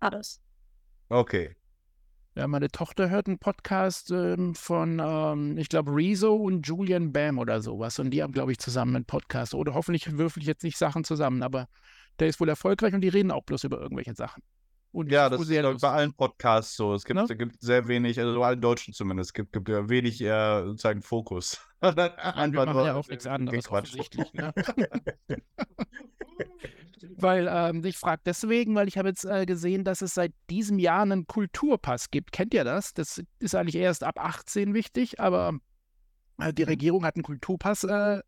alles. Okay. Ja, meine Tochter hört einen Podcast ähm, von, ähm, ich glaube, Rezo und Julian Bam oder sowas. Und die haben, glaube ich, zusammen einen Podcast. Oder hoffentlich würfel ich jetzt nicht Sachen zusammen, aber der ist wohl erfolgreich und die reden auch bloß über irgendwelche Sachen. Und ja, das ist bei allen Podcasts so. Es gibt, ne? gibt sehr wenig, also bei allen Deutschen zumindest, es gibt, gibt ja wenig äh, sozusagen Fokus. (laughs) Einfach machen ja auch nichts anderes offensichtlich. Ne? (laughs) weil ähm, ich frage deswegen, weil ich habe jetzt äh, gesehen, dass es seit diesem Jahr einen Kulturpass gibt. Kennt ihr das? Das ist eigentlich erst ab 18 wichtig, aber äh, die mhm. Regierung hat einen Kulturpass äh,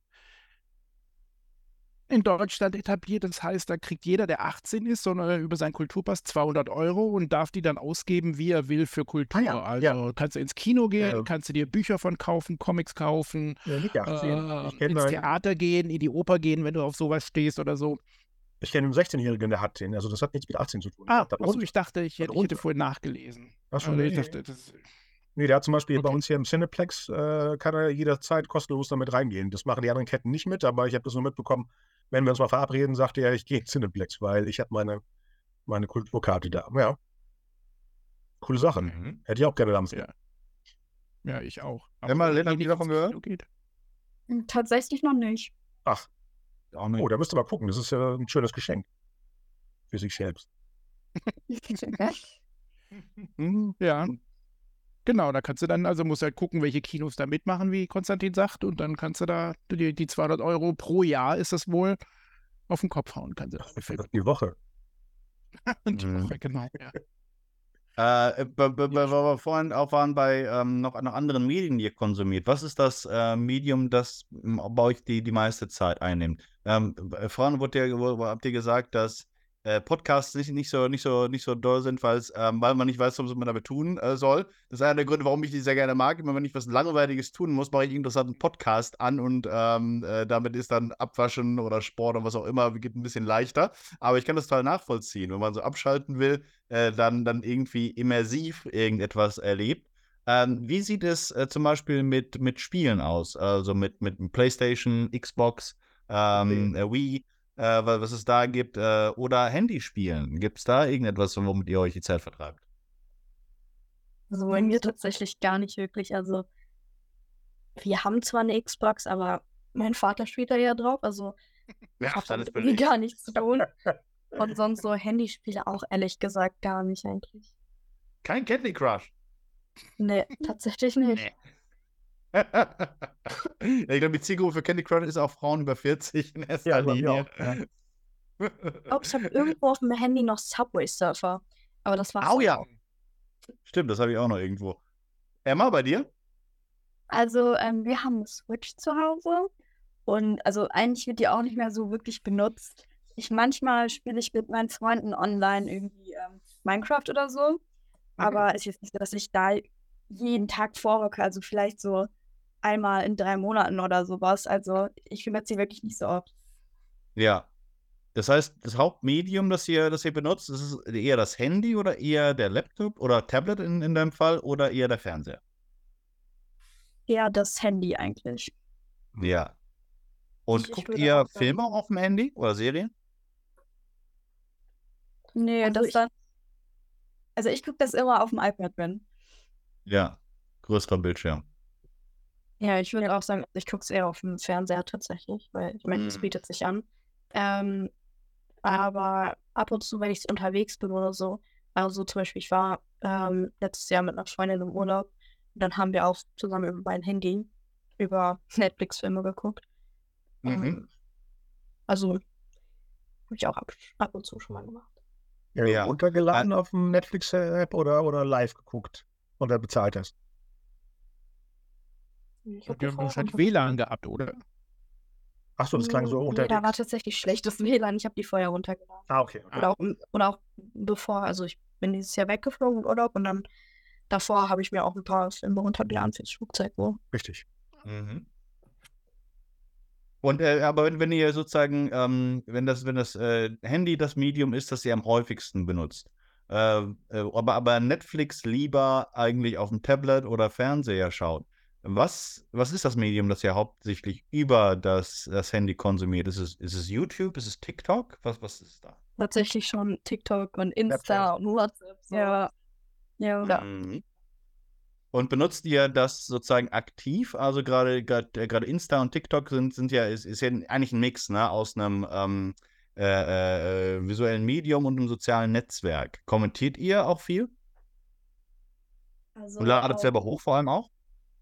in Deutschland etabliert. Das heißt, da kriegt jeder, der 18 ist, sondern über seinen Kulturpass 200 Euro und darf die dann ausgeben, wie er will für Kultur. Ah, ja, also ja. kannst du ins Kino gehen, ja. kannst du dir Bücher von kaufen, Comics kaufen, äh, ins Theater gehen, in die Oper gehen, wenn du auf sowas stehst oder so. Ich kenne einen 16-Jährigen, der hat den. Also das hat nichts mit 18 zu tun. Ah, also ich dachte, ich hätte, ich hätte vorhin nachgelesen. Ach schon, also nee. Dachte, das, nee, der hat zum Beispiel okay. bei uns hier im Cineplex, äh, kann er jederzeit kostenlos damit reingehen. Das machen die anderen Ketten nicht mit, aber ich habe das nur mitbekommen, wenn wir uns mal verabreden, sagt er, ich gehe ins Cineplex, weil ich habe meine, meine Kulturkarte da. Ja. Coole Sache. Mhm. Hätte ich auch gerne damals. Ja, ja ich auch. Emma, Lena, habt ihr davon gehört? Hm, tatsächlich noch nicht. Ach. Oh, da müsst ihr mal gucken. Das ist ja ein schönes Geschenk. Für sich selbst. (laughs) (laughs) ja. Genau, da kannst du dann, also musst halt gucken, welche Kinos da mitmachen, wie Konstantin sagt, und dann kannst du da die, die 200 Euro pro Jahr ist das wohl auf den Kopf hauen. Kannst du (laughs) die Woche. (laughs) die mhm. Woche, genau, ja. (laughs) Äh, weil wir vorhin auch waren bei ähm, noch, noch anderen Medien, die ihr konsumiert. Was ist das äh, Medium, das bei euch die, die meiste Zeit einnimmt? Ähm, vorhin wurde ja, habt ihr gesagt, dass äh, Podcasts nicht, nicht, so, nicht, so, nicht so doll sind, ähm, weil man nicht weiß, was man damit tun äh, soll. Das ist einer der Gründe, warum ich die sehr gerne mag. Immer wenn ich was Langweiliges tun muss, mache ich einen interessanten Podcast an und ähm, äh, damit ist dann Abwaschen oder Sport und was auch immer geht ein bisschen leichter. Aber ich kann das total nachvollziehen. Wenn man so abschalten will, äh, dann, dann irgendwie immersiv irgendetwas erlebt. Ähm, wie sieht es äh, zum Beispiel mit, mit Spielen aus? Also mit, mit PlayStation, Xbox, ähm, okay. Wii? Äh, was es da gibt, äh, oder Handyspielen. Gibt es da irgendetwas, womit ihr euch die Zeit vertreibt? Also bei mir tatsächlich gar nicht wirklich. Also wir haben zwar eine Xbox, aber mein Vater spielt da ja drauf. Also (laughs) ja, hat damit gar nichts zu tun. (laughs) Und sonst so Handyspiele auch ehrlich gesagt gar nicht eigentlich. Kein Candy Crush? Nee, tatsächlich nicht. Nee ich glaube, die Zielgruppe für Candy Crush ist auch Frauen über 40 in erster ja, Linie. Ja. Ich glaube, ich habe irgendwo auf dem Handy noch Subway Surfer. Aber das war. Oh ja. Stimmt, das habe ich auch noch irgendwo. Emma, bei dir? Also, ähm, wir haben eine Switch zu Hause. Und also eigentlich wird die auch nicht mehr so wirklich benutzt. Ich manchmal spiele ich mit meinen Freunden online irgendwie ähm, Minecraft oder so. Aber es ist jetzt nicht so, dass ich da jeden Tag vorrücke. Also vielleicht so einmal in drei Monaten oder sowas. Also ich benutze sie wirklich nicht so oft. Ja. Das heißt, das Hauptmedium, das ihr, das ihr benutzt, ist es eher das Handy oder eher der Laptop oder Tablet in, in deinem Fall oder eher der Fernseher? Eher das Handy eigentlich. Ja. Und ich guckt ihr Filme auf dem Handy oder Serien? Nee, also das ich, dann. Also ich gucke das immer auf dem iPad, wenn. Ja, größerer Bildschirm. Ja, ich würde auch sagen, ich gucke es eher auf dem Fernseher tatsächlich, weil ich meine, es mhm. bietet sich an. Ähm, aber ab und zu, wenn ich unterwegs bin oder so, also zum Beispiel, ich war ähm, letztes Jahr mit einer Freundin im Urlaub, dann haben wir auch zusammen über mein Handy über (laughs) Netflix-Filme geguckt. Mhm. Ähm, also, habe ich auch ab, ab, und zu schon mal gemacht. Ja, ja. runtergeladen auf dem Netflix-App oder, oder live geguckt und dann bezahlt hast? Ich habe ja wahrscheinlich WLAN gehabt, oder? Achso, das klang so nee, unterwegs. Da war tatsächlich schlechtes WLAN. Ich habe die vorher runtergeladen. Ah, okay. okay. Oder, auch, oder auch bevor, also ich bin dieses Jahr weggeflogen im Urlaub und dann davor habe ich mir auch ein paar Filme runtergeladen fürs Flugzeug. Wo. Richtig. Mhm. Und äh, aber wenn, wenn ihr sozusagen, ähm, wenn das, wenn das äh, Handy das Medium ist, das ihr am häufigsten benutzt, äh, äh aber, aber Netflix lieber eigentlich auf dem Tablet oder Fernseher schaut, was, was ist das Medium, das ihr hauptsächlich über das, das Handy konsumiert? Ist es, ist es YouTube? Ist es TikTok? Was, was ist da? Tatsächlich schon TikTok und Insta Snapchat. und WhatsApp. So. Ja. Ja. Ja. Mhm. Und benutzt ihr das sozusagen aktiv? Also gerade gerade gerade Insta und TikTok sind, sind ja, ist, ist ja eigentlich ein Mix, ne, aus einem ähm, äh, äh, visuellen Medium und einem sozialen Netzwerk. Kommentiert ihr auch viel? Also Und ladet selber hoch vor allem auch?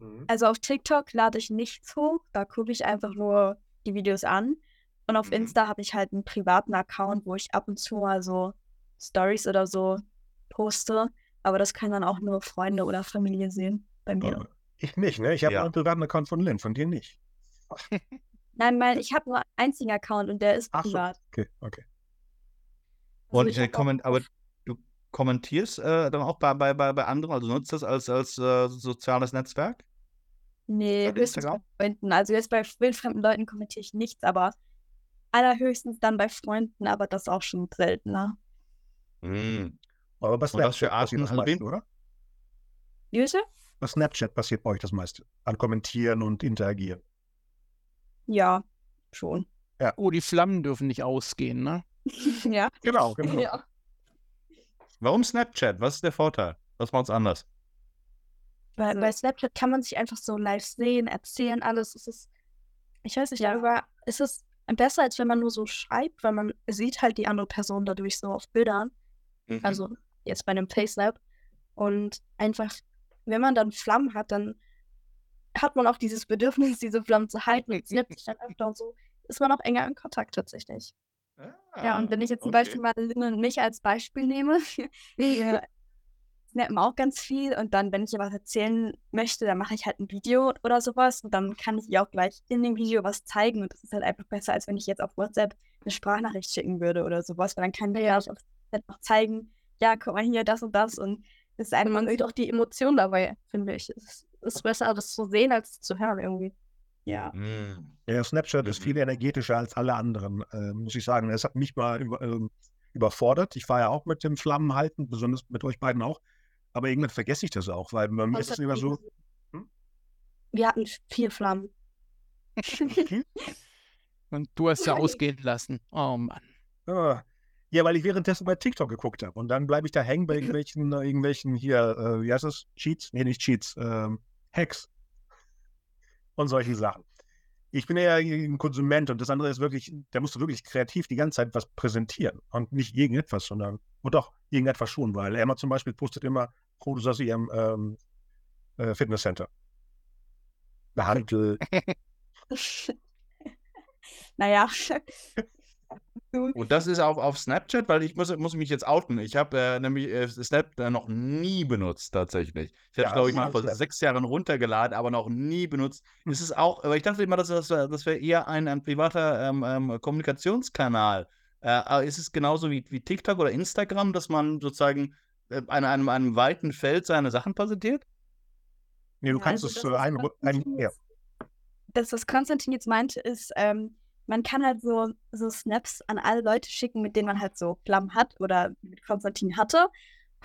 Mhm. also auf TikTok lade ich nichts hoch, da gucke ich einfach nur die Videos an. Und auf Mhm. Insta habe ich halt einen privaten Account, wo ich ab und zu mal so Stories oder so poste. Aber das können dann auch nur Freunde oder Familie sehen bei mir. Ich nicht, ne? Ich habe Ja. einen privaten Account von Lynn, von dir nicht. (laughs) Nein, mein, ich habe nur einen einzigen Account und der ist Ach so. privat. Okay, okay. Also Und ich äh, komment, aber du kommentierst äh, dann auch bei, bei, bei, bei anderen, also nutzt das als, als äh, soziales Netzwerk? Nee, Bei höchstens Instagram? bei Freunden. Also jetzt bei wildfremden Leuten kommentiere ich nichts, aber allerhöchstens dann bei Freunden, aber das auch schon seltener. Mhm. Aber bei Und was für Snapchat passiert das Arten- meiste, wen- oder? Bitte? Bei Snapchat passiert bei euch das meiste. An Kommentieren und Interagieren. Ja, schon. Oh, die Flammen dürfen nicht ausgehen, ne? (laughs) ja. Genau, genau. (laughs) ja. Warum Snapchat? Was ist der Vorteil? Was macht's anders? Bei, bei Snapchat kann man sich einfach so live sehen, erzählen, alles. Es ist, ich weiß nicht, aber es ist besser, als wenn man nur so schreibt, weil man sieht halt die andere Person dadurch so auf Bildern. Mhm. Also jetzt bei einem FaceLab. Und einfach, wenn man dann Flammen hat, dann hat man auch dieses Bedürfnis, diese Flammen zu halten und snappt sich dann öfter und so ist man auch enger in Kontakt tatsächlich. Ja, und wenn ich jetzt zum Ah, okay. Beispiel mal Lynn und mich als Beispiel nehme, (laughs) wir snappen auch ganz viel und dann, wenn ich ihr was erzählen möchte, dann mache ich halt ein Video oder sowas und dann kann ich ihr auch gleich in dem Video was zeigen und das ist halt einfach besser, als wenn ich jetzt auf WhatsApp eine Sprachnachricht schicken würde oder sowas, weil dann kann ich ja auf WhatsApp noch zeigen, ja, guck mal hier, das und das und das ist Und einfach man sieht auch die Emotion dabei, finde ich. Es ist besser, das zu sehen, als zu hören irgendwie. ja. Mhm. Ja, Snapchat ist Mhm. viel energetischer als alle anderen, äh, muss ich sagen. Es hat mich mal über, ähm, überfordert. Ich war ja auch mit dem Flammenhalten, besonders mit euch beiden auch. Aber irgendwann vergesse ich das auch, weil mir ist es immer so. Wir hatten vier Flammen. (laughs) Und du hast ja ausgehen lassen. Oh Mann. Ah, Ja, weil ich währenddessen bei TikTok geguckt habe. Und dann bleibe ich da hängen bei irgendwelchen, (laughs) irgendwelchen hier, äh, wie heißt es? Cheats? Nee, nicht Cheats, ähm, Hacks. Und solche Sachen. Ich bin ja ein Konsument und das andere ist wirklich, da musst du wirklich kreativ die ganze Zeit was präsentieren und nicht irgendetwas, sondern, und doch irgendetwas schon, weil Emma zum Beispiel postet immer Fotos aus ihrem ähm, äh, Fitnesscenter. Behandelt. (laughs) Naja. (laughs) Und das ist auch auf Snapchat, weil ich muss, muss mich jetzt outen. Ich habe äh, nämlich äh, Snap äh, noch nie benutzt, tatsächlich. Ich habe Ja, glaube ich, mal vor sechs Jahren runtergeladen, aber noch nie benutzt. Es ist auch, aber ich dachte immer, das, das wäre eher ein, ein privater ähm, ähm, Kommunikationskanal. Äh, aber ist es genauso wie, wie TikTok oder Instagram, dass man sozusagen äh, an einem, einem weiten Feld seine Sachen präsentiert? Nee, du Ja, kannst also es das äh, ein, ja. Das, was Konstantin jetzt meinte, ist, ähm, man kann halt so, so Snaps an alle Leute schicken, mit denen man halt so Flammen hat oder mit Konstantin hatte.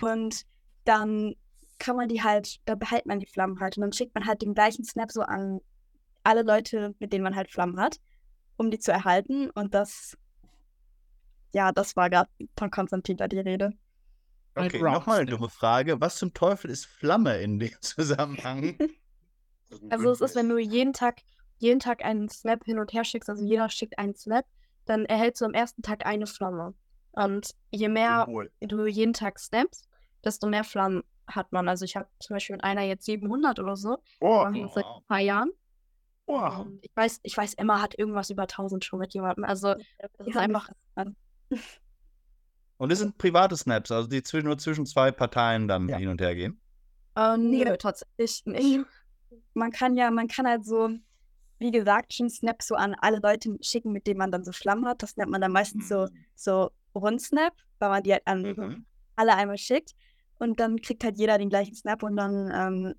Und dann kann man die halt, da behält man die Flammen halt. Und dann schickt man halt den gleichen Snap so an alle Leute, mit denen man halt Flammen hat, um die zu erhalten. Und das, ja, das war gerade von Konstantin da die Rede. Okay, nochmal eine dumme Frage. Was zum Teufel ist Flamme in dem (laughs) Zusammenhang? Also es ist, wenn du jeden Tag, jeden Tag einen Snap hin und her schickst, also jeder schickt einen Snap, dann erhältst du am ersten Tag eine Flamme. Und je mehr Symbol. du jeden Tag snaps, desto mehr Flammen hat man. Also ich habe zum Beispiel mit einer jetzt 700 oder so, Oh, wir seit ein paar Jahren. oh. Ich weiß, ich weiß, Emma hat irgendwas über 1000 schon mit jemandem. Also das ist einfach, Und das sind private Snaps, also die zwischen, nur zwischen zwei Parteien dann Ja. hin und her gehen. äh, nee, Nee. tatsächlich nicht. (laughs) man kann ja, man kann halt so, wie gesagt, schon Snaps so an alle Leute schicken, mit denen man dann so Flammen hat. Das nennt man dann meistens so, so Rundsnap, weil man die halt an Mhm. alle einmal schickt. Und dann kriegt halt jeder den gleichen Snap und dann ähm,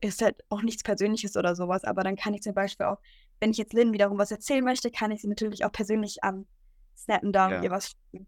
ist halt auch nichts Persönliches oder sowas. Aber dann kann ich zum Beispiel auch, wenn ich jetzt Lynn wiederum was erzählen möchte, kann ich sie natürlich auch persönlich an snappen da Ja. und ihr was schicken.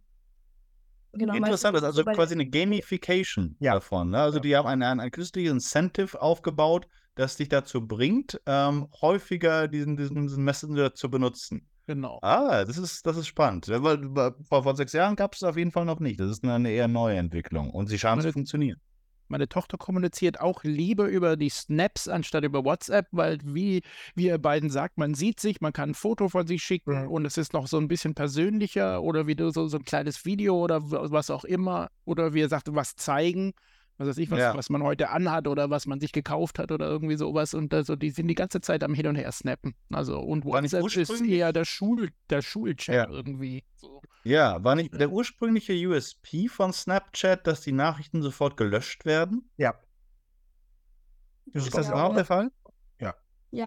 Genau, Interessant, das ist also quasi eine Gamification Ja. davon. Ne? Also Ja. die haben ein, ein, ein künstliches Incentive aufgebaut, das dich dazu bringt, ähm, häufiger diesen, diesen, diesen Messenger zu benutzen. Genau. Ah, das ist, das ist spannend. Weil, vor, vor sechs Jahren gab es es auf jeden Fall noch nicht. Das ist eine, eine eher neue Entwicklung und sie scheinen zu funktionieren. Meine Tochter kommuniziert auch lieber über die Snaps anstatt über WhatsApp, weil, wie, wie ihr beiden sagt, man sieht sich, man kann ein Foto von sich schicken mhm. und es ist noch so ein bisschen persönlicher oder wie du so, so ein kleines Video oder was auch immer. Oder wie ihr sagt, was zeigen was weiß ich, was, ja. was man heute anhat oder was man sich gekauft hat oder irgendwie sowas. Und also die sind die ganze Zeit am Hin und Her snappen. Also und WhatsApp ist eher der Schul, der Schulchat ja. irgendwie. So. Ja, war nicht der ursprüngliche USP von Snapchat, dass die Nachrichten sofort gelöscht werden? Ja. Ist, ist das ja. auch der Fall? Ja. Ja.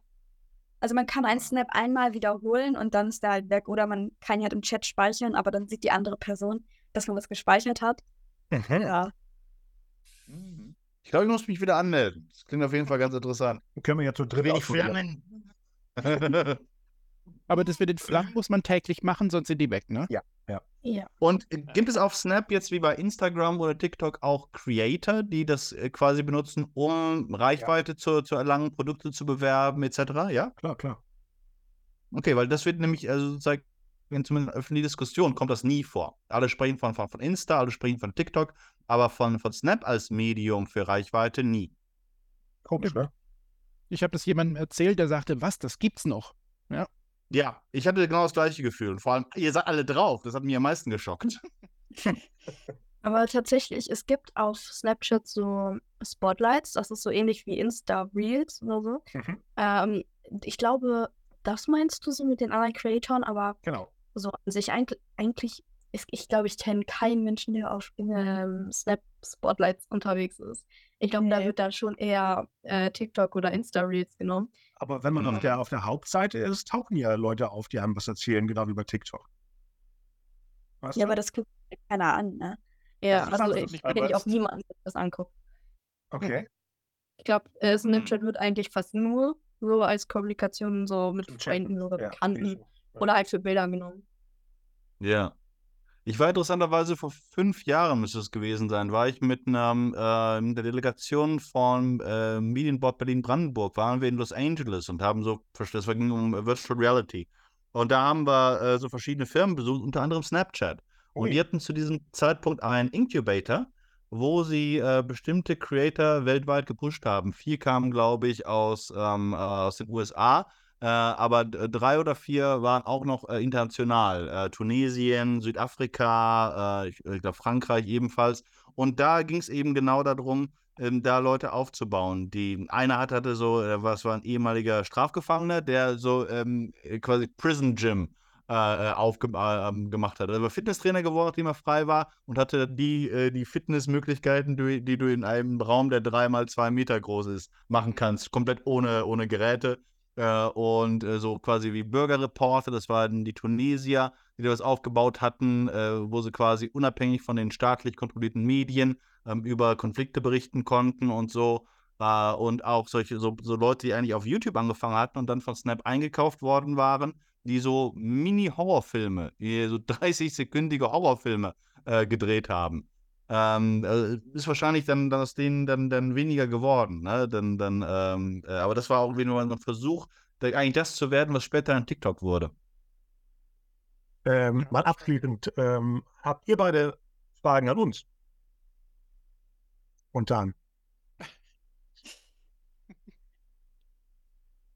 Also man kann einen Snap einmal wiederholen und dann ist der halt weg. Oder man kann halt im Chat speichern, aber dann sieht die andere Person, dass man was gespeichert hat. Mhm. Ja. Mhm. Ich glaube, ich muss mich wieder anmelden. Das klingt auf jeden Fall ganz interessant. Können wir ja zu dritt Flammen. (laughs) Aber das mit den Flammen muss man täglich machen, sonst sind die weg, ne? Ja, ja. ja. Und gibt es auf Snap jetzt wie bei Instagram oder TikTok auch Creator, die das äh, quasi benutzen, um Reichweite ja. zu, zu erlangen, Produkte zu bewerben, etc.? Ja? Klar, klar. Okay, weil das wird nämlich, also sozusagen, in zumindest öffentlichen Diskussion kommt das nie vor. Alle sprechen von, von, von Insta, alle sprechen von TikTok, aber von, von Snap als Medium für Reichweite nie. Komisch, ne? Ich habe das jemandem erzählt, der sagte, was, das gibt's noch. Ja. Ja, ich hatte genau das gleiche Gefühl. Und vor allem, ihr seid alle drauf. Das hat mich am meisten geschockt. (laughs) Aber tatsächlich, es gibt auf Snapchat so Spotlights, das ist so ähnlich wie Insta Reels oder so. Mhm. Ähm, ich glaube, das meinst du so mit den anderen Creatoren, aber genau. So an sich eigentlich, eigentlich ich, ich glaube, ich kenne keinen Menschen, der auf ähm, Snap Spotlights unterwegs ist. Ich glaube, da wird dann schon eher äh, TikTok oder Insta-Reels genommen. Aber wenn man auf, der, auf der Hauptseite ist, tauchen ja Leute auf, die haben was erzählen, genau wie bei TikTok. Weißt ja, du? aber das guckt keiner an, ne? Ja, also ich kenne auch niemanden, der das anguckt. Okay. Ich glaube, äh, Snapchat wird eigentlich fast nur so als Kommunikation so mit Freunden oder ja, Bekannten ja. Oder halt für Bilder genommen. Ja. Ich war interessanterweise vor fünf Jahren, müsste es gewesen sein, war ich mit einer äh, der Delegation von äh, Medienbord Berlin-Brandenburg, waren wir in Los Angeles und haben so, das ging um Virtual Reality. Und da haben wir äh, so verschiedene Firmen besucht, unter anderem Snapchat. Und die hatten zu diesem Zeitpunkt einen Incubator, wo sie äh, bestimmte Creator weltweit gepusht haben. Vier kamen, glaube ich, aus, ähm, äh, aus den USA äh, aber drei oder vier waren auch noch äh, international. Äh, Tunesien, Südafrika, äh, ich, ich glaube Frankreich ebenfalls. Und da ging es eben genau darum, ähm, da Leute aufzubauen. Die einer hat, hatte so, äh, was war ein ehemaliger Strafgefangener, der so ähm, quasi Prison Gym äh, aufgemacht hat. Er war Fitnesstrainer geworden, nachdem er frei war und hatte die, die Fitnessmöglichkeiten, die, die, du in einem Raum, der dreimal zwei Meter groß ist, machen kannst. Komplett ohne, ohne Geräte. Äh, und äh, so quasi wie Bürgerreporter, das waren die Tunesier, die das aufgebaut hatten, äh, wo sie quasi unabhängig von den staatlich kontrollierten Medien ähm, über Konflikte berichten konnten und so. Äh, und auch solche so, so Leute, die eigentlich auf YouTube angefangen hatten und dann von Snap eingekauft worden waren, die so Mini-Horrorfilme, so (laughs) 30-sekündige Horrorfilme äh, gedreht haben. Ähm, äh, ist wahrscheinlich dann, dann aus denen dann, dann weniger geworden. Ne? Dann, dann, ähm, äh, aber das war auch wieder ein Versuch, da, eigentlich das zu werden, was später ein TikTok wurde. Ähm, mal abschließend, ähm, habt ihr beide Fragen an uns? Und dann?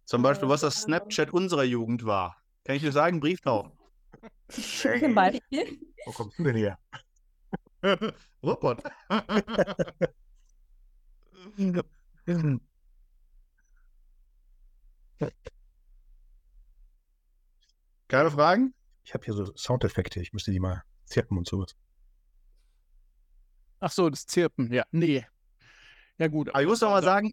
Zum Beispiel, was das Snapchat unserer Jugend war. Kann ich dir sagen? Brieftauchen. (laughs) Zum Beispiel. Wo kommst du denn her? (laughs) Robot. (laughs) Keine Fragen? Ich habe hier so Soundeffekte. Ich müsste die mal zirpen und sowas. Ach so, das Zirpen. Ja, nee. Ja, gut. Aber ich muss doch mal sagen,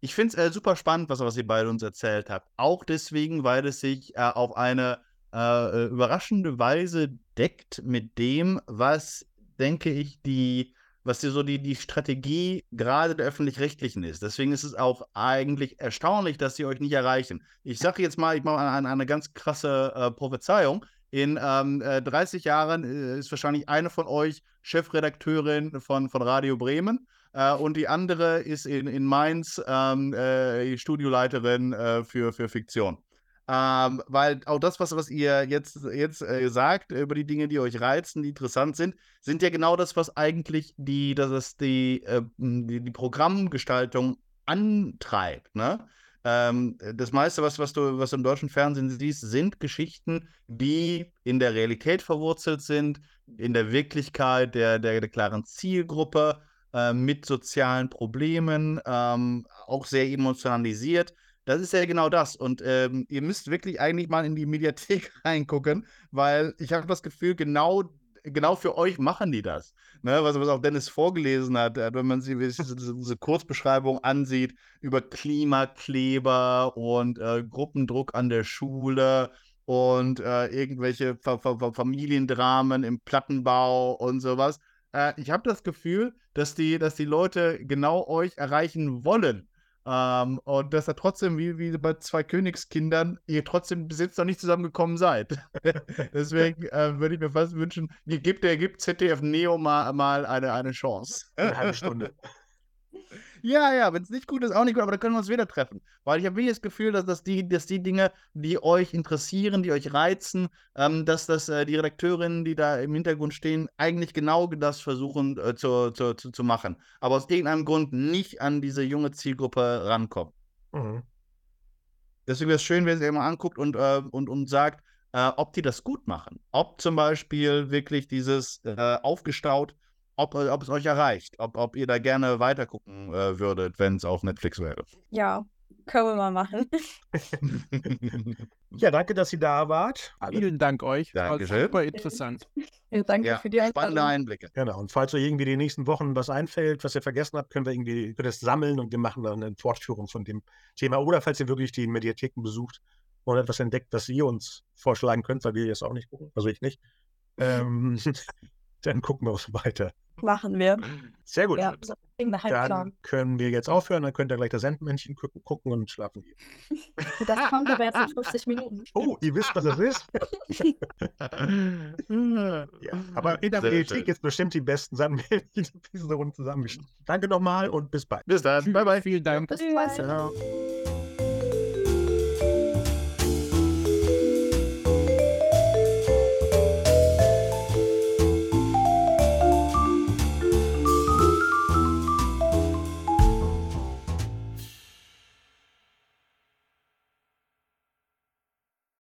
ich finde es äh, super spannend, was, was ihr beide uns erzählt habt. Auch deswegen, weil es sich äh, auf eine äh, äh überraschende Weise deckt mit dem, was denke ich, die, was dir so die, die Strategie gerade der öffentlich-rechtlichen ist. Deswegen ist es auch eigentlich erstaunlich, dass sie euch nicht erreichen. Ich sage jetzt mal, ich mache eine, eine ganz krasse äh, Prophezeiung. In ähm, äh, 30 Jahren äh, ist wahrscheinlich eine von euch Chefredakteurin von, von Radio Bremen äh, und die andere ist in, in Mainz ähm, äh, Studioleiterin äh, für, für Fiktion. Ähm, weil auch das, was, was ihr jetzt, jetzt äh, sagt über die Dinge, die euch reizen, die interessant sind, sind ja genau das, was eigentlich die, das ist die, äh, die, die Programmgestaltung antreibt. Ne? Ähm, das meiste, was, was, du, was du im deutschen Fernsehen siehst, sind Geschichten, die in der Realität verwurzelt sind, in der Wirklichkeit der, der, der klaren Zielgruppe, äh, mit sozialen Problemen, ähm, auch sehr emotionalisiert. Das ist ja genau das. Und ähm, ihr müsst wirklich eigentlich mal in die Mediathek (laughs) reingucken, weil ich habe das Gefühl, genau, genau für euch machen die das. Ne, was, was auch Dennis vorgelesen hat, äh, wenn man sich diese, diese Kurzbeschreibung ansieht über Klimakleber und äh, Gruppendruck an der Schule und äh, irgendwelche Fa Fa Familiendramen im Plattenbau und sowas. Äh, ich habe das Gefühl, dass die, dass die Leute genau euch erreichen wollen. Ähm, und dass er trotzdem, wie, wie bei zwei Königskindern, ihr trotzdem bis jetzt noch nicht zusammengekommen seid. (laughs) Deswegen äh, würde ich mir fast wünschen, gebt, gibt ZDF Neo mal, mal eine, eine Chance. Eine halbe Stunde. (laughs) Ja, ja, wenn es nicht gut ist, auch nicht gut, aber dann können wir uns wieder treffen. Weil ich habe wirklich das Gefühl, dass, dass, die, dass die Dinge, die euch interessieren, die euch reizen, ähm, dass das äh, die Redakteurinnen, die da im Hintergrund stehen, eigentlich genau das versuchen äh, zu, zu, zu, zu machen. Aber aus irgendeinem Grund nicht an diese junge Zielgruppe rankommen. Mhm. Deswegen wäre es schön, wenn ihr mal anguckt und, äh, und, und sagt, äh, ob die das gut machen. Ob zum Beispiel wirklich dieses äh, aufgestaut ob, ob es euch erreicht, ob, ob ihr da gerne weitergucken äh, würdet, wenn es auf Netflix wäre. Ja, können wir mal machen. (laughs) ja, danke, dass ihr da wart. Alle. Vielen Dank euch. Dankeschön. Super interessant. Ja, danke ja, für die Einladung. Spannende Einblicke. Genau. Und falls euch irgendwie die nächsten Wochen was einfällt, was ihr vergessen habt, können wir irgendwie das sammeln und wir machen dann eine Fortführung von dem Thema. Oder falls ihr wirklich die Mediatheken besucht und etwas entdeckt, das ihr uns vorschlagen könnt, weil wir jetzt auch nicht gucken, also ich nicht, ähm, (laughs) dann gucken wir uns weiter. Machen wir. Sehr gut. Ja, dann können wir jetzt aufhören, dann könnt ihr gleich das Sandmännchen gucken und schlafen gehen. (laughs) Das kommt aber jetzt in 50 Minuten. (laughs) Oh, ihr wisst, was das ist? (laughs) ja, aber in der Bibliothek ist bestimmt die besten Sandmännchen diese Runde zusammengestellt. Danke nochmal und bis bald. Bis dann. Bye, bye. Vielen Dank. Bis bald.